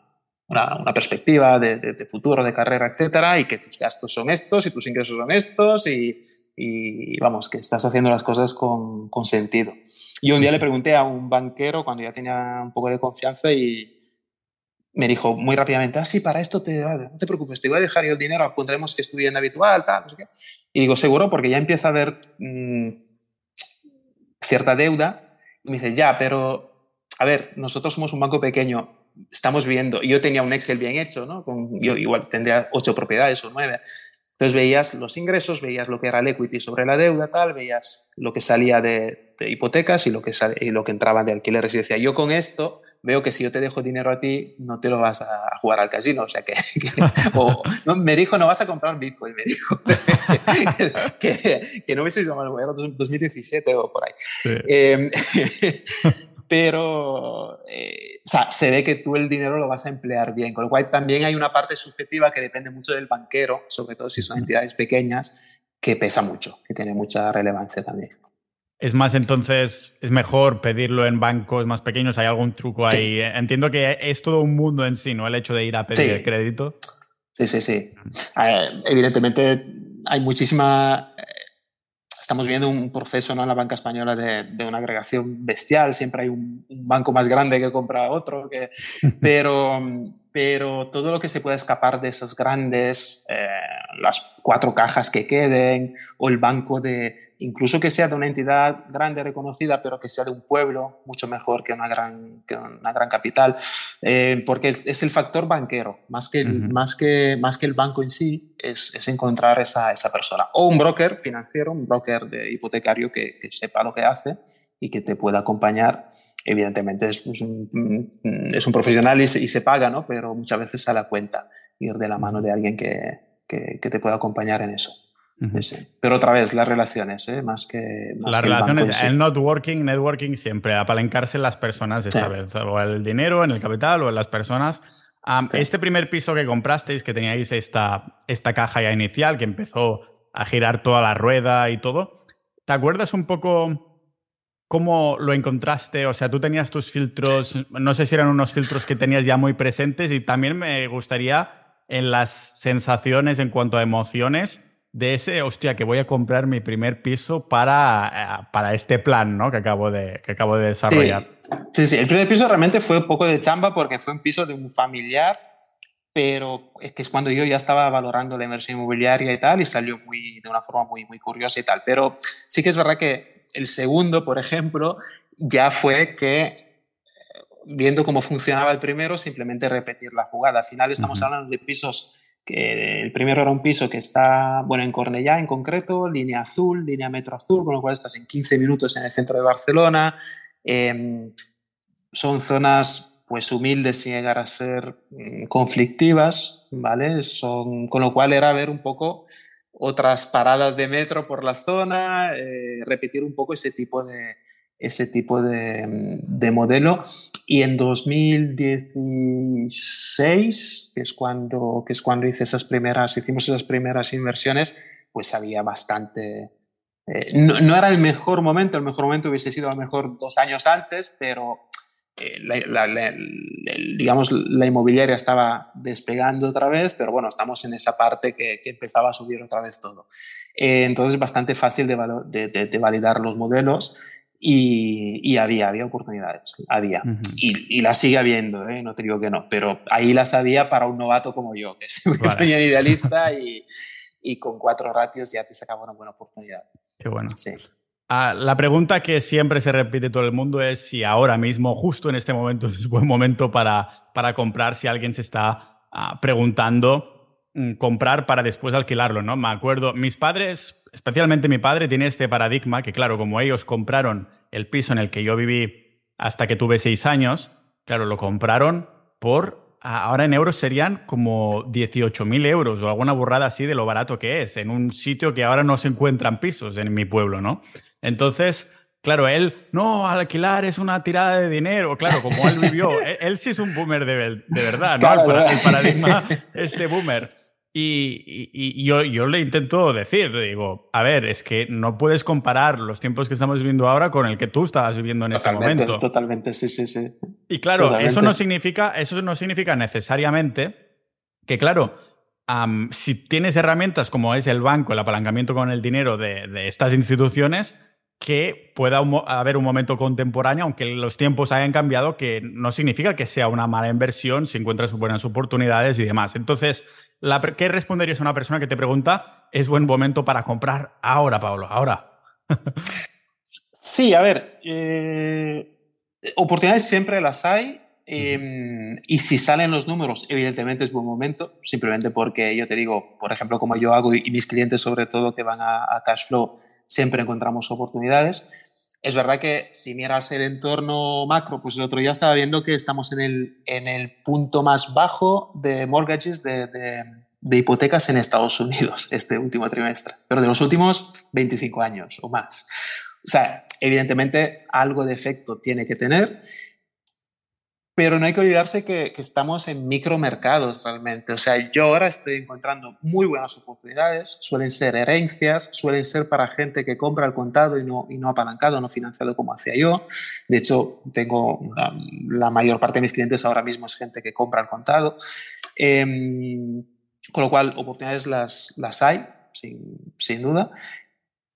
una, perspectiva de, de, futuro, de carrera, etcétera, y que tus gastos son estos y tus ingresos son estos y, y vamos, que estás haciendo las cosas con, con, sentido. Y un día le pregunté a un banquero cuando ya tenía un poco de confianza y me dijo muy rápidamente, ah, sí, para esto te, no te preocupes, te voy a dejar yo el dinero, pondremos que estudie en habitual, tal, no sé. Y digo, seguro, porque ya empieza a haber mm, cierta deuda. Y me dice, ya, pero, a ver, nosotros somos un banco pequeño, estamos viendo, yo tenía un Excel bien hecho, ¿no? Con, yo igual tendría ocho propiedades o nueve. Entonces veías los ingresos, veías lo que era el equity sobre la deuda, tal, veías lo que salía de, hipotecas y lo, que y lo que entraba de alquileres. Y decía, yo con esto veo que si yo te dejo dinero a ti, no te lo vas a jugar al casino. O sea, que, no, me dijo, no vas a comprar Bitcoin, me dijo que, que, no hubiese sido mal, era 2017 o por ahí. Em, pero eh, o sea, se ve que tú el dinero lo vas a emplear bien, con lo cual también hay una parte subjetiva que depende mucho del banquero, sobre todo si son entidades pequeñas, que pesa mucho, que tiene mucha relevancia también. Es más, entonces, es mejor pedirlo en bancos más pequeños. ¿Hay algún truco ahí? Entiendo que es todo un mundo en sí, ¿no? El hecho de ir a pedir crédito. Sí, sí, sí. evidentemente, hay muchísima estamos viendo un proceso ¿no? en la banca española de, de una agregación bestial, siempre hay un, banco más grande que compra otro, que, pero, pero todo lo que se puede escapar de esas grandes, eh, las cuatro cajas que queden, o el banco de, incluso que sea de una entidad grande, reconocida, pero que sea de un pueblo, mucho mejor que una gran, que una gran capital, eh, porque es, el factor banquero, más que el, más que, más que el banco en sí, es, es, encontrar esa, esa persona. O un broker financiero, un broker de hipotecario que, que sepa lo que hace y que te pueda acompañar. Evidentemente es, un, es un, profesional y se, y se, paga, ¿no? pero muchas veces a cuenta ir de la mano de alguien que, que, que te pueda acompañar en eso. Pero otra vez, las relaciones, ¿eh? más que. las relaciones, el, networking, networking siempre, apalancarse en las personas esta vez, o el dinero, en el capital o en las personas. Este primer piso que comprasteis, que teníais esta, esta caja ya inicial, que empezó a girar toda la rueda y todo, ¿te acuerdas un poco cómo lo encontraste? O sea, tú tenías tus filtros, no sé si eran unos filtros que tenías ya muy presentes, y también me gustaría en las sensaciones en cuanto a emociones de ese, hostia, que voy a comprar mi primer piso para, eh, para este plan ¿no? que, acabo de, que acabo de desarrollar. Sí. sí, el primer piso realmente fue un poco de chamba porque fue un piso de un familiar, pero es que es cuando yo ya estaba valorando la inversión inmobiliaria y tal, y salió muy, de una forma muy, muy curiosa y tal. Pero sí que es verdad que el segundo, por ejemplo, ya fue que eh, viendo cómo funcionaba el primero, simplemente repetir la jugada. Al final estamos hablando de pisos el primero era un piso que está, bueno, en Cornellá en concreto, línea azul, línea metro azul, con lo cual estás en 15 minutos en el centro de Barcelona. Em, son zonas pues humildes sin llegar a ser mm, conflictivas, ¿vale? Son, con lo cual era ver un poco otras paradas de metro por la zona, eh, repetir un poco ese tipo de, ese tipo de, de, modelo. Y en 2016, que es, cuando, que es cuando hice esas primeras, hicimos esas primeras inversiones, pues había bastante... Eh, no, no, era el mejor momento, el mejor momento hubiese sido a lo mejor dos años antes, pero eh, la, digamos, la inmobiliaria estaba despegando otra vez, pero bueno, estamos en esa parte que, que empezaba a subir otra vez todo. Eh, entonces, bastante fácil de, de, de validar los modelos. Y, había, había oportunidades, había. y, y, las sigue habiendo, ¿eh? no te digo que no, pero ahí las había para un novato como yo, que es muy idealista y, y, con cuatro ratios ya te sacaba una buena oportunidad. Qué bueno. Sí. Ah, la pregunta que siempre se repite todo el mundo es si ahora mismo, justo en este momento, es buen momento para, para comprar, si alguien se está ah, preguntando comprar para después alquilarlo, ¿no? Me acuerdo, mis padres especialmente mi padre tiene este paradigma que, claro, como ellos compraron el piso en el que yo viví hasta que tuve seis años, claro, lo compraron por ahora en euros serían como 18.000 euros o alguna burrada así de lo barato que es, en un sitio que ahora no se encuentran pisos en mi pueblo, ¿no? Entonces, claro, él, no, alquilar es una tirada de dinero. Claro, como él vivió, él, sí es un boomer de, verdad, ¿no? el, paradigma, este boomer. Y, yo, yo, le intento decir, digo, a ver, es que no puedes comparar los tiempos que estamos viviendo ahora con el que tú estabas viviendo en este momento. Totalmente, sí, sí, sí. Y claro, eso no, significa, eso no significa necesariamente que, claro, si tienes herramientas como es el banco, el apalancamiento con el dinero de, de estas instituciones, que pueda haber un momento contemporáneo, aunque los tiempos hayan cambiado, que no significa que sea una mala inversión si encuentras buenas oportunidades y demás. Entonces, ¿qué responderías a una persona que te pregunta, es buen momento para comprar ahora, Pablo, ahora? sí, a ver, eh, oportunidades siempre las hay. Em, y si salen los números, evidentemente es buen momento, simplemente porque yo te digo, por ejemplo, como yo hago y mis clientes sobre todo que van a, a Cashflow, siempre encontramos oportunidades. Es verdad que si miras el entorno macro, pues el otro día estaba viendo que estamos en el, en el punto más bajo de mortgages, de, de, hipotecas en Estados Unidos este último trimestre, pero de los últimos 25 años o más. O sea, evidentemente algo de efecto tiene que tener pero no hay que olvidarse que, estamos en micromercados realmente. O sea, yo ahora estoy encontrando muy buenas oportunidades, suelen ser herencias, suelen ser para gente que compra al contado y no, y no apalancado, no financiado como hacía yo. De hecho, tengo la, mayor parte de mis clientes ahora mismo es gente que compra al contado. Em, con lo cual, oportunidades las, las hay, sin, sin duda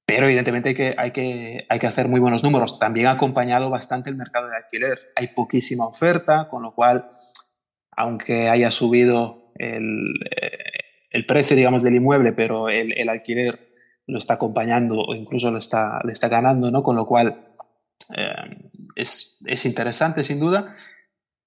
pero evidentemente hay que, hay, que, hay que hacer muy buenos números. También ha acompañado bastante el mercado de alquiler. Hay poquísima oferta, con lo cual, aunque haya subido el, eh, el precio, digamos, del inmueble, pero el, el, alquiler lo está acompañando o incluso lo está, le está ganando, ¿no? Con lo cual, eh, es, es interesante, sin duda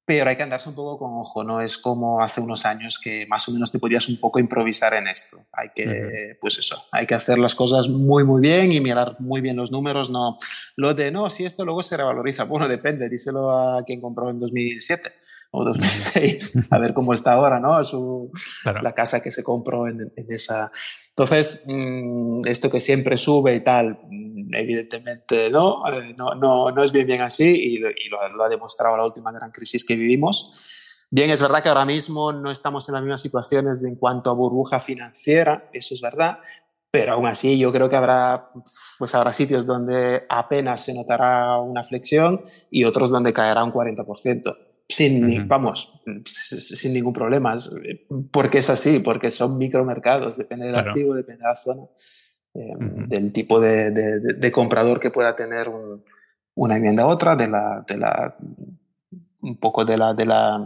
pero hay que andarse un poco con ojo, no es como hace unos años que más o menos te podías un poco improvisar en esto. Hay que, pues eso, hay que hacer las cosas muy, muy bien y mirar muy bien los números, no lo de, no, si esto luego se revaloriza, bueno, depende, díselo a quien compró en 2007 o 2006, a ver cómo está ahora, ¿no? Su, La casa que se compró en, esa... Entonces, mm, esto que siempre sube y tal, mm, evidentemente no, eh, no, no, no, es bien bien así y, lo, lo, ha demostrado la última gran crisis que vivimos. Bien, es verdad que ahora mismo no estamos en las mismas situaciones de en cuanto a burbuja financiera, eso es verdad, pero aún así yo creo que habrá, pues habrá sitios donde apenas se notará una flexión y otros donde caerá un 40% sin, vamos, sin ningún problema, porque es así, porque son micromercados, depende del activo, depende de la zona, em, del tipo de, de, comprador que pueda tener una enmienda u otra, de la, de la, un poco de la, de la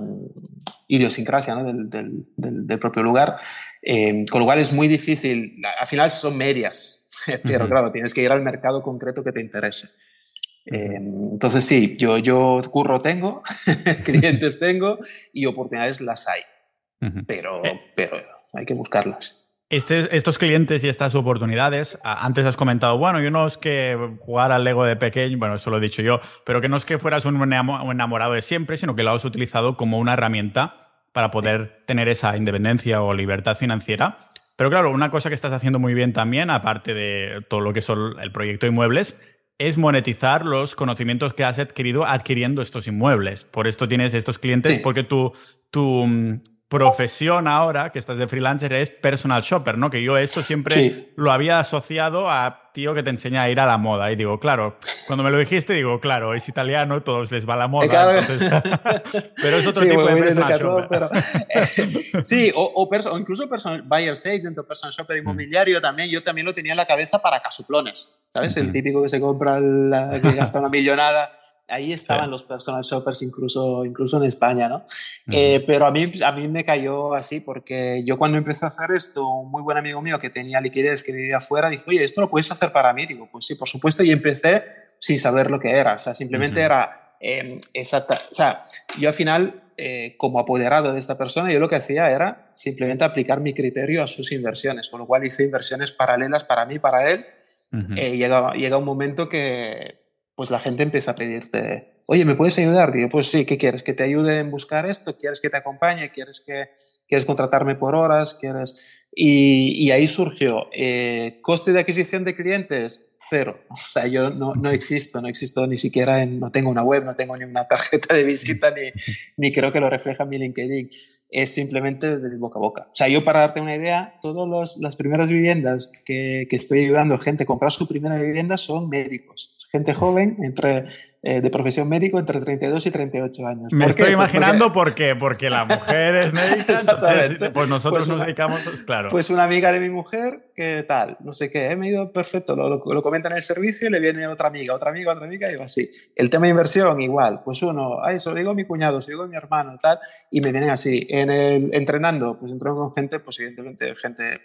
idiosincrasia ¿no? del, del, del, propio lugar, em, con lo cual es muy difícil, al final son medias, pero claro, tienes que ir al mercado concreto que te interese. Em, entonces sí, yo, yo curro tengo, clientes tengo y oportunidades las hay, pero, eh. pero hay que buscarlas. Este, estos clientes y estas oportunidades, antes has comentado, bueno, yo no es que jugar al Lego de pequeño, bueno, eso lo he dicho yo, pero que no es que fueras un enamorado de siempre, sino que lo has utilizado como una herramienta para poder tener esa independencia o libertad financiera. Pero claro, una cosa que estás haciendo muy bien también, aparte de todo lo que son el proyecto inmuebles, es monetizar los conocimientos que has adquirido adquiriendo estos inmuebles. Por esto tienes estos clientes, porque tu, tu mm, profesión ahora, que estás de freelancer, es personal shopper, ¿no? Que yo esto siempre lo había asociado a tío que te enseña a ir a la moda. Y digo, claro, cuando me lo dijiste, digo, claro, es italiano, todos les va la moda. pero es otro tipo de personal shopper. sí, o, o, incluso personal, buyer's agent o personal shopper mm. inmobiliario también, yo también lo tenía en la cabeza para casuplones. ¿Sabes? El típico que se compra, la, que gasta una millonada. Ahí estaban los personal shoppers incluso, incluso en España, ¿no? Eh, pero a mí, a mí me cayó así porque yo cuando empecé a hacer esto, un muy buen amigo mío que tenía liquidez, que vivía afuera, dijo, oye, ¿esto lo puedes hacer para mí? Digo, pues sí, por supuesto, y empecé sin saber lo que era, o sea, simplemente era eh, exacta, o sea, yo al final, eh, como apoderado de esta persona, yo lo que hacía era simplemente aplicar mi criterio a sus inversiones, con lo cual hice inversiones paralelas para mí, para él, eh, llega, llega un momento que pues la gente empieza a pedirte oye, ¿me puedes ayudar? Digo, pues sí, ¿qué quieres? ¿Que te ayude en buscar esto? ¿Quieres que te acompañe? ¿Quieres que quieres contratarme por horas? ¿Quieres...? Y, ahí surgió, eh, coste de adquisición de clientes, cero. O sea, yo no, no, existo, no existo ni siquiera en, no tengo una web, no tengo ni una tarjeta de visita, ni, ni creo que lo refleja mi LinkedIn. Es simplemente de boca a boca. O sea, yo para darte una idea, todas las primeras viviendas que, que estoy ayudando a gente a comprar su primera vivienda son médicos. Gente joven, entre eh, de profesión médico entre 32 y 38 años. Me estoy pues imaginando por qué, porque la mujer es médica, entonces, pues nosotros pues nos dedicamos, pues claro. Pues una amiga de mi mujer, ¿qué tal? No sé qué, he me ido perfecto, lo, lo, comenta en el servicio y le viene otra amiga, otra amiga, otra amiga y va así. El tema de inversión, igual, pues uno, ay, eso lo digo mi cuñado, eso digo mi hermano, tal, y me vienen así. En el, entrenando, pues entro con gente, pues evidentemente gente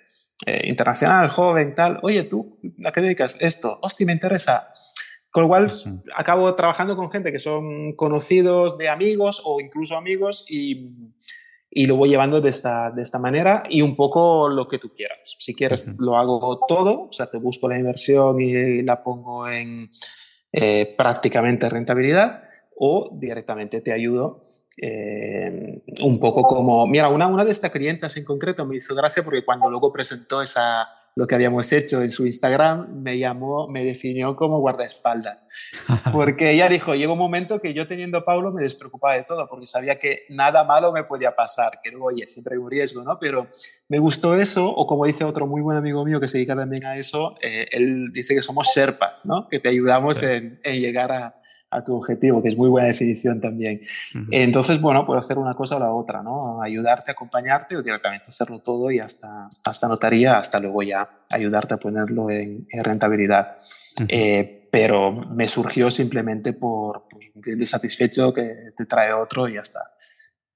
eh, internacional, joven, tal. Oye, ¿tú a qué dedicas? Esto, hostia, me interesa con lo cual acabo trabajando con gente que son conocidos de amigos o incluso amigos y, y lo voy llevando de esta, de esta manera y un poco lo que tú quieras. Si quieres, lo hago todo, o sea, te busco la inversión y la pongo en eh, prácticamente rentabilidad o directamente te ayudo. Eh, un poco como, mira, una, una de estas clientas en concreto me hizo gracia porque cuando luego presentó esa, lo que habíamos hecho en su Instagram, me llamó, me definió como guardaespaldas. Porque ella dijo, llegó un momento que yo teniendo a Paulo me despreocupaba de todo, porque sabía que nada malo me podía pasar, que luego, oye, siempre hay un riesgo, ¿no? Pero me gustó eso, o como dice otro muy buen amigo mío que se dedica también a eso, eh, él dice que somos serpas, ¿no? Que te ayudamos en llegar a, a tu objetivo, que es muy buena definición también. Entonces, bueno, puedo hacer una cosa o la otra, ¿no? Ayudarte, acompañarte o directamente hacerlo todo y hasta, hasta notaría, hasta luego ya ayudarte a ponerlo en, rentabilidad. Eh, pero me surgió simplemente por, por un cliente satisfecho que te trae otro y ya está.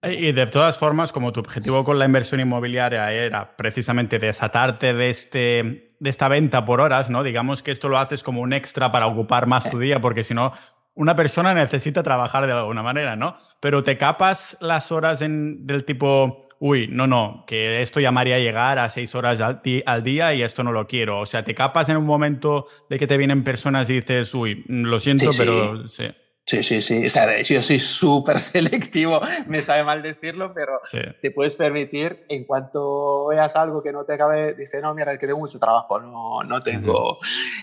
Y de todas formas, como tu objetivo con la inversión inmobiliaria era precisamente desatarte de, este, de esta venta por horas, ¿no? Digamos que esto lo haces como un extra para ocupar más tu día, porque si no, una persona necesita trabajar de alguna manera, ¿no? Pero te capas las horas en, del tipo, uy, no, no, que esto llamaría a llegar a seis horas al, al, día y esto no lo quiero. O sea, te capas en un momento de que te vienen personas y dices, uy, lo siento, pero sí. Sí, sí, sí. O sea, yo soy súper selectivo, me sabe mal decirlo, pero te puedes permitir, en cuanto veas algo que no te acabe, dice, no, mira, es que tengo mucho trabajo, no, no tengo.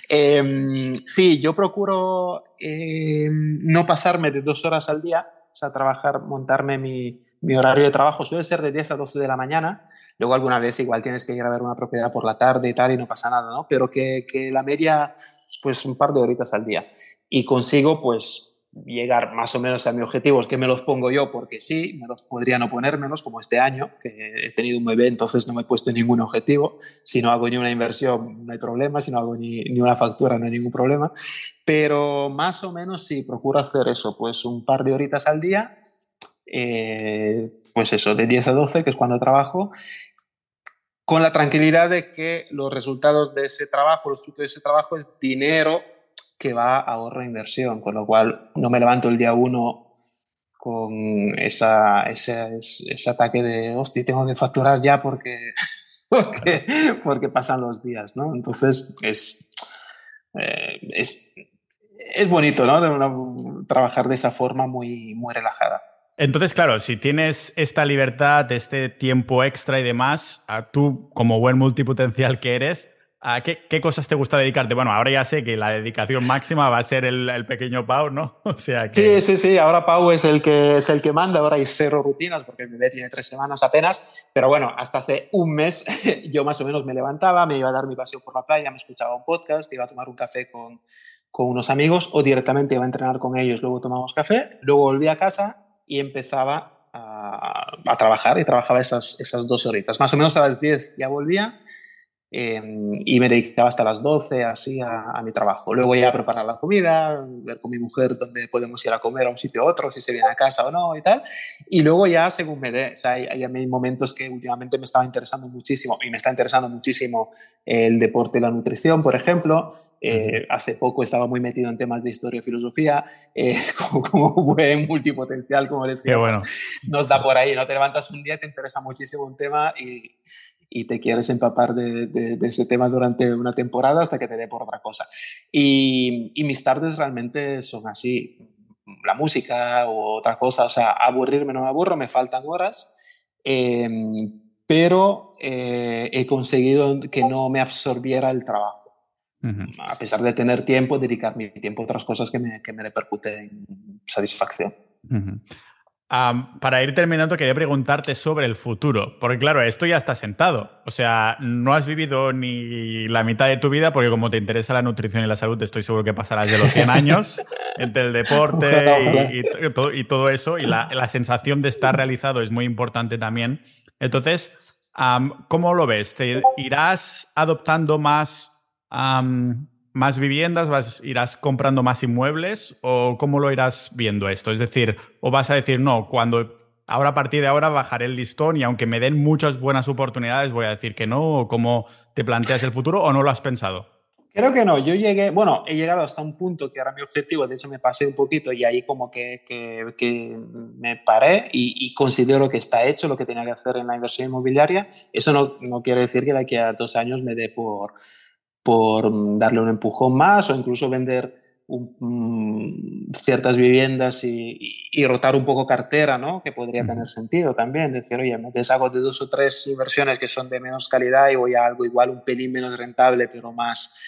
Em, sí, yo procuro em, no pasarme de dos horas al día, o sea, trabajar, montarme mi, mi, horario de trabajo suele ser de 10 a 12 de la mañana. Luego alguna vez igual tienes que ir a ver una propiedad por la tarde y tal y no pasa nada, ¿no? Pero que, que la media, pues un par de horitas al día. Y consigo, pues, llegar más o menos a mi objetivo, es que me los pongo yo porque sí, me los podría no ponérmelos, como este año, que he tenido un bebé, entonces no me he puesto ningún objetivo. Si no hago ni una inversión, no hay problema, si no hago ni, ni una factura, no hay ningún problema. Pero más o menos sí, procuro hacer eso, pues un par de horitas al día, eh, pues eso, de 10 a 12, que es cuando trabajo, con la tranquilidad de que los resultados de ese trabajo, los frutos de ese trabajo es dinero que va a ahorro e inversión, con lo cual no me levanto el día uno con esa, ese, ese ataque de, hostia, tengo que facturar ya porque, porque, pasan los días, ¿no? Entonces es, eh, es, es, bonito, ¿no? trabajar de esa forma muy, muy relajada. Entonces, claro, si tienes esta libertad, este tiempo extra y demás, a tú como buen multipotencial que eres, ¿A qué, cosas te gusta dedicarte? Bueno, ahora ya sé que la dedicación máxima va a ser el, pequeño Pau, ¿no? O sea Sí, sí, sí. Ahora Pau es el, que, es el que manda. Ahora hay cero rutinas porque el bebé tiene tres semanas apenas. Pero bueno, hasta hace un mes yo más o menos me levantaba, me iba a dar mi paseo por la playa, me escuchaba un podcast, iba a tomar un café con, con unos amigos o directamente iba a entrenar con ellos. Luego tomamos café, luego volví a casa y empezaba a, a trabajar y trabajaba esas, esas dos horitas. Más o menos a las 10 ya volvía Em, y me dedicaba hasta las 12 así a, mi trabajo. Luego ya a preparar la comida, ver con mi mujer dónde podemos ir a comer a un sitio u otro, si se viene a casa o no y tal. Y luego ya según me dé, o sea, hay, hay, momentos que últimamente me estaba interesando muchísimo y me está interesando muchísimo el deporte y la nutrición, por ejemplo. Eh, hace poco estaba muy metido en temas de historia y filosofía, eh, como, buen multipotencial, como decía. Bueno. Nos da por ahí, ¿no? Te levantas un día, te interesa muchísimo un tema y, y te quieres empapar de, de, ese tema durante una temporada hasta que te dé por otra cosa. Y, y mis tardes realmente son así. la música o otra cosa, o sea, aburrirme no me aburro, me faltan horas, em, pero eh, he conseguido que no me absorbiera el trabajo. A pesar de tener tiempo, dedicar mi tiempo a otras cosas que me, que me repercuten en para ir terminando, quería preguntarte sobre el futuro, porque claro, esto ya está sentado. O sea, no has vivido ni la mitad de tu vida, porque como te interesa la nutrición y la salud, estoy seguro que pasarás de los 100 años entre el deporte y, todo, eso, y la, sensación de estar realizado es muy importante también. Entonces, ¿cómo lo ves? ¿Te irás adoptando más más viviendas, vas, irás comprando más inmuebles o cómo lo irás viendo esto? Es decir, o vas a decir, no, cuando ahora a partir de ahora bajaré el listón y aunque me den muchas buenas oportunidades voy a decir que no, o cómo te planteas el futuro o no lo has pensado. Creo que no, yo llegué, bueno, he llegado hasta un punto que era mi objetivo, de hecho me pasé un poquito y ahí como que, que, me paré y, considero que está hecho lo que tenía que hacer en la inversión inmobiliaria. Eso no, no quiere decir que de aquí a dos años me dé por, por darle un empujón más o incluso vender mm, ciertas viviendas y, rotar un poco cartera, ¿no? que podría tener sentido también. Decir, oye, me deshago de dos o tres inversiones que son de menos calidad y voy a algo igual un pelín menos rentable, pero más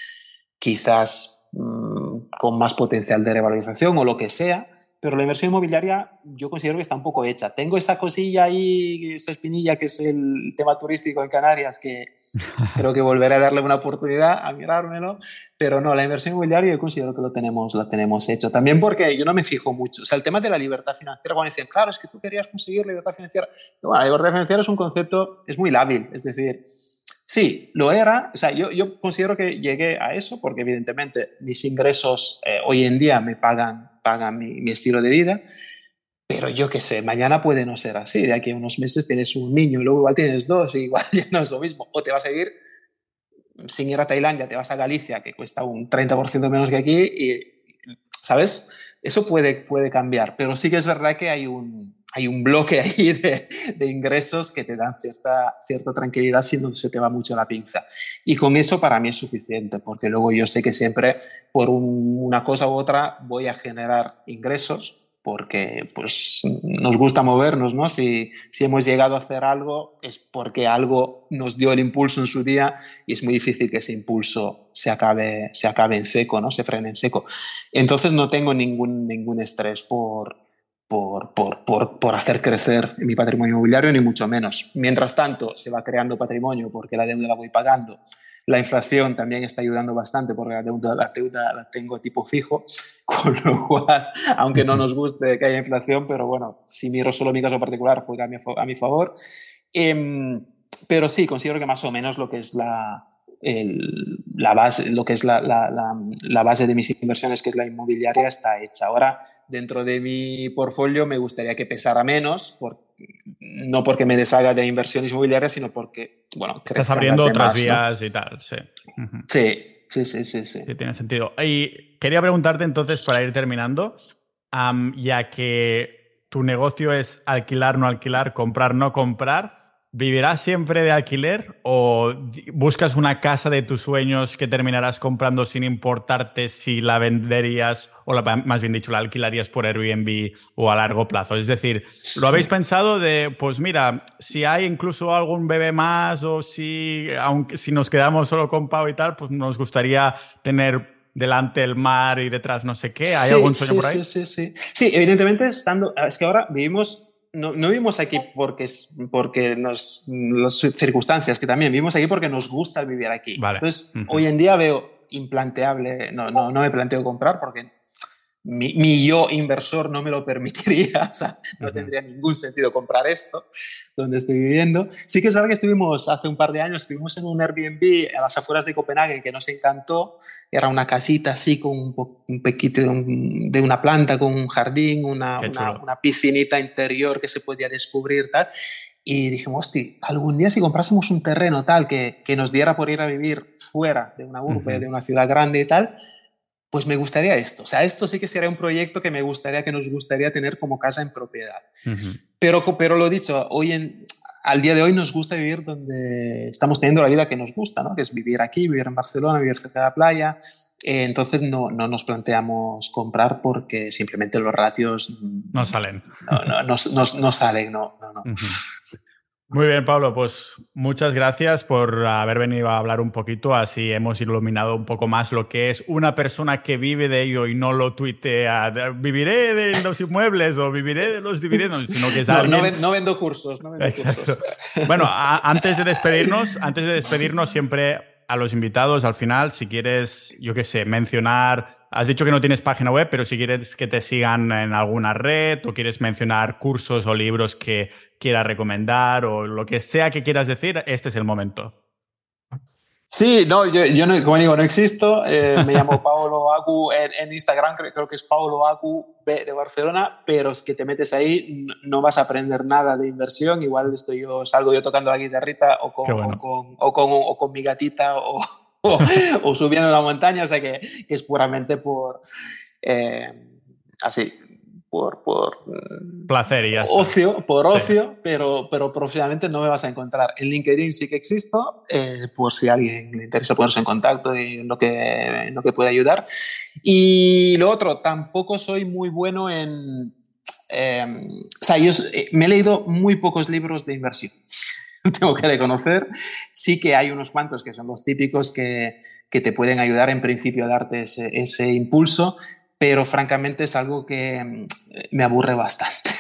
quizás mm, con más potencial de revalorización o lo que sea pero la inversión inmobiliaria yo considero que está un poco hecha. Tengo esa cosilla ahí, esa espinilla que es el tema turístico en Canarias, que creo que volveré a darle una oportunidad a mirármelo, pero no, la inversión inmobiliaria yo considero que lo tenemos, la tenemos hecho. También porque yo no me fijo mucho. O sea, el tema de la libertad financiera, cuando dicen, claro, es que tú querías conseguir libertad financiera. Bueno, la libertad financiera es un concepto, es muy lábil, es decir, Sí, lo era. O sea, yo, yo, considero que llegué a eso porque evidentemente mis ingresos eh, hoy en día me pagan pagan mi, estilo de vida. Pero yo qué sé, mañana puede no ser así. De aquí a unos meses tienes un niño y luego igual tienes dos y igual ya no es lo mismo. O te vas a ir sin ir a Tailandia, te vas a Galicia, que cuesta un 30% menos que aquí y, ¿sabes? Eso puede, puede cambiar. Pero sí que es verdad que hay un, hay un bloque ahí de, ingresos que te dan cierta, cierta tranquilidad si no se te va mucho la pinza. Y con eso para mí es suficiente, porque luego yo sé que siempre por una cosa u otra voy a generar ingresos, porque pues nos gusta movernos, ¿no? Si, si hemos llegado a hacer algo es porque algo nos dio el impulso en su día y es muy difícil que ese impulso se acabe, se acabe en seco, ¿no? Se frene en seco. Entonces no tengo ningún, ningún estrés por, por, por, por, por, hacer crecer mi patrimonio inmobiliario, ni mucho menos. Mientras tanto, se va creando patrimonio porque la deuda la voy pagando. La inflación también está ayudando bastante porque la deuda, la deuda la tengo tipo fijo, con lo cual, aunque no nos guste que haya inflación, pero bueno, si miro solo mi caso particular, juega a mi, a mi favor. Eh, pero sí, considero que más o menos lo que es la, el, la base, lo que es la, la, la, base de mis inversiones, que es la inmobiliaria, está hecha. Ahora, dentro de mi portfolio me gustaría que pesara menos, por, no porque me deshaga de inversiones inmobiliarias, sino porque, bueno, estás abriendo otras vías y tal, sí. sí. Sí, sí, sí, sí. Sí, tiene sentido. Y quería preguntarte entonces, para ir terminando, ya que tu negocio es alquilar, no alquilar, comprar, no comprar, ¿Vivirás siempre de alquiler o buscas una casa de tus sueños que terminarás comprando sin importarte si la venderías o la, más bien dicho la alquilarías por Airbnb o a largo plazo? Es decir, ¿lo habéis pensado de, pues mira, si hay incluso algún bebé más o si, aunque, si nos quedamos solo con Pau y tal, pues nos gustaría tener delante el mar y detrás no sé qué? ¿Hay algún sueño por ahí? Sí, sí, sí. Sí, evidentemente estando, es que ahora vivimos no, no, vivimos aquí porque, porque nos, las circunstancias, que también vivimos aquí porque nos gusta vivir aquí. Entonces, hoy en día veo implanteable, no, no, no me planteo comprar porque mi, yo inversor no me lo permitiría, o sea, no tendría ningún sentido comprar esto donde estoy viviendo. Sí que es verdad que estuvimos hace un par de años, estuvimos en un Airbnb a las afueras de Copenhague que nos encantó, era una casita así con un, un pequito de, una planta, con un jardín, una, una, piscinita interior que se podía descubrir tal. Y dijimos, hostia, algún día si comprásemos un terreno tal que, que nos diera por ir a vivir fuera de una urbe, de una ciudad grande y tal, pues me gustaría esto. O sea, esto sí que sería un proyecto que me gustaría, que nos gustaría tener como casa en propiedad. pero, pero lo dicho, hoy en, al día de hoy nos gusta vivir donde estamos teniendo la vida que nos gusta, ¿no? que es vivir aquí, vivir en Barcelona, vivir cerca de la playa. Eh, entonces no, no, nos planteamos comprar porque simplemente los ratios no salen. No, no, no, no salen, no, no, no. Muy bien, Pablo, pues muchas gracias por haber venido a hablar un poquito, así hemos iluminado un poco más lo que es una persona que vive de ello y no lo tuitea, viviré de los inmuebles o viviré de los dividendos, sino que es alguien... no, vendo cursos, no vendo cursos. Bueno, antes de despedirnos, antes de despedirnos siempre a los invitados al final, si quieres, yo qué sé, mencionar Has dicho que no tienes página web, pero si quieres que te sigan en alguna red o quieres mencionar cursos o libros que quieras recomendar o lo que sea que quieras decir, este es el momento. Sí, no, yo, no, como digo, no existo. Eh, me llamo Paolo Agu en, Instagram, creo, que es Paolo Agu B de Barcelona, pero es que te metes ahí, no, vas a aprender nada de inversión. Igual estoy yo, salgo yo tocando la guitarrita o con, o con, o con, o con mi gatita o, o, subiendo la montaña, o sea que, que es puramente por, eh, así, por, por mm, placer y ocio, por ocio, pero, pero profesionalmente no me vas a encontrar. En LinkedIn sí que existo, eh, por si a alguien le interesa ponerse en contacto y lo que, lo que puede ayudar. Y lo otro, tampoco soy muy bueno en... Em, o sea, yo eh, me he leído muy pocos libros de inversión. tengo que reconocer. Sí que hay unos cuantos que son los típicos que, que te pueden ayudar en principio a darte ese, ese, impulso, pero francamente es algo que mm, me aburre bastante.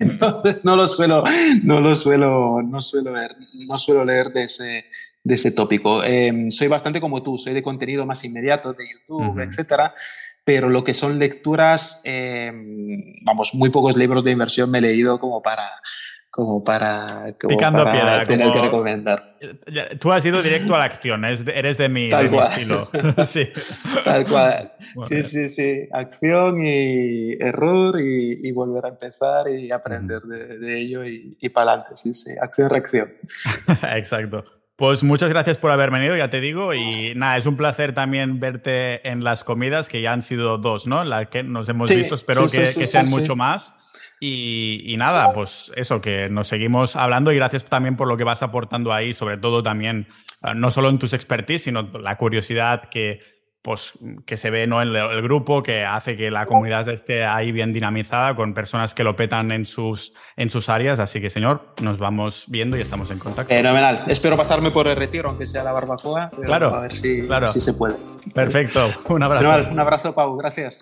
no lo suelo, no lo suelo, no suelo leer, no suelo leer de ese, de ese tópico. Em, soy bastante como tú, soy de contenido más inmediato, de YouTube, etcétera, pero lo que son lecturas, em, vamos, muy pocos libros de inversión me he leído como para, como para, piedra, tener que recomendar. Tú has ido directo a la acción, eres de mi, Tal cual. estilo. sí. Tal cual. sí, sí, sí. Acción y error y, volver a empezar y aprender de, ello y, y para adelante. Sí, sí. Acción, reacción. Exacto. Pues muchas gracias por haber venido, ya te digo. Y nada, es un placer también verte en las comidas, que ya han sido dos, ¿no? La que nos hemos visto, espero que, que sean mucho más. Y, nada, pues eso, que nos seguimos hablando y gracias también por lo que vas aportando ahí, sobre todo también, eh, no solo en tus expertise, sino la curiosidad que, pues, que se ve ¿no? en el, grupo, que hace que la comunidad esté ahí bien dinamizada con personas que lo petan en sus, en sus áreas. Así que, señor, nos vamos viendo y estamos en contacto. Fenomenal. Espero pasarme por el retiro, aunque sea la barbacoa. Claro. A ver si, claro. si se puede. Perfecto. Un abrazo. un abrazo, Pau. Gracias.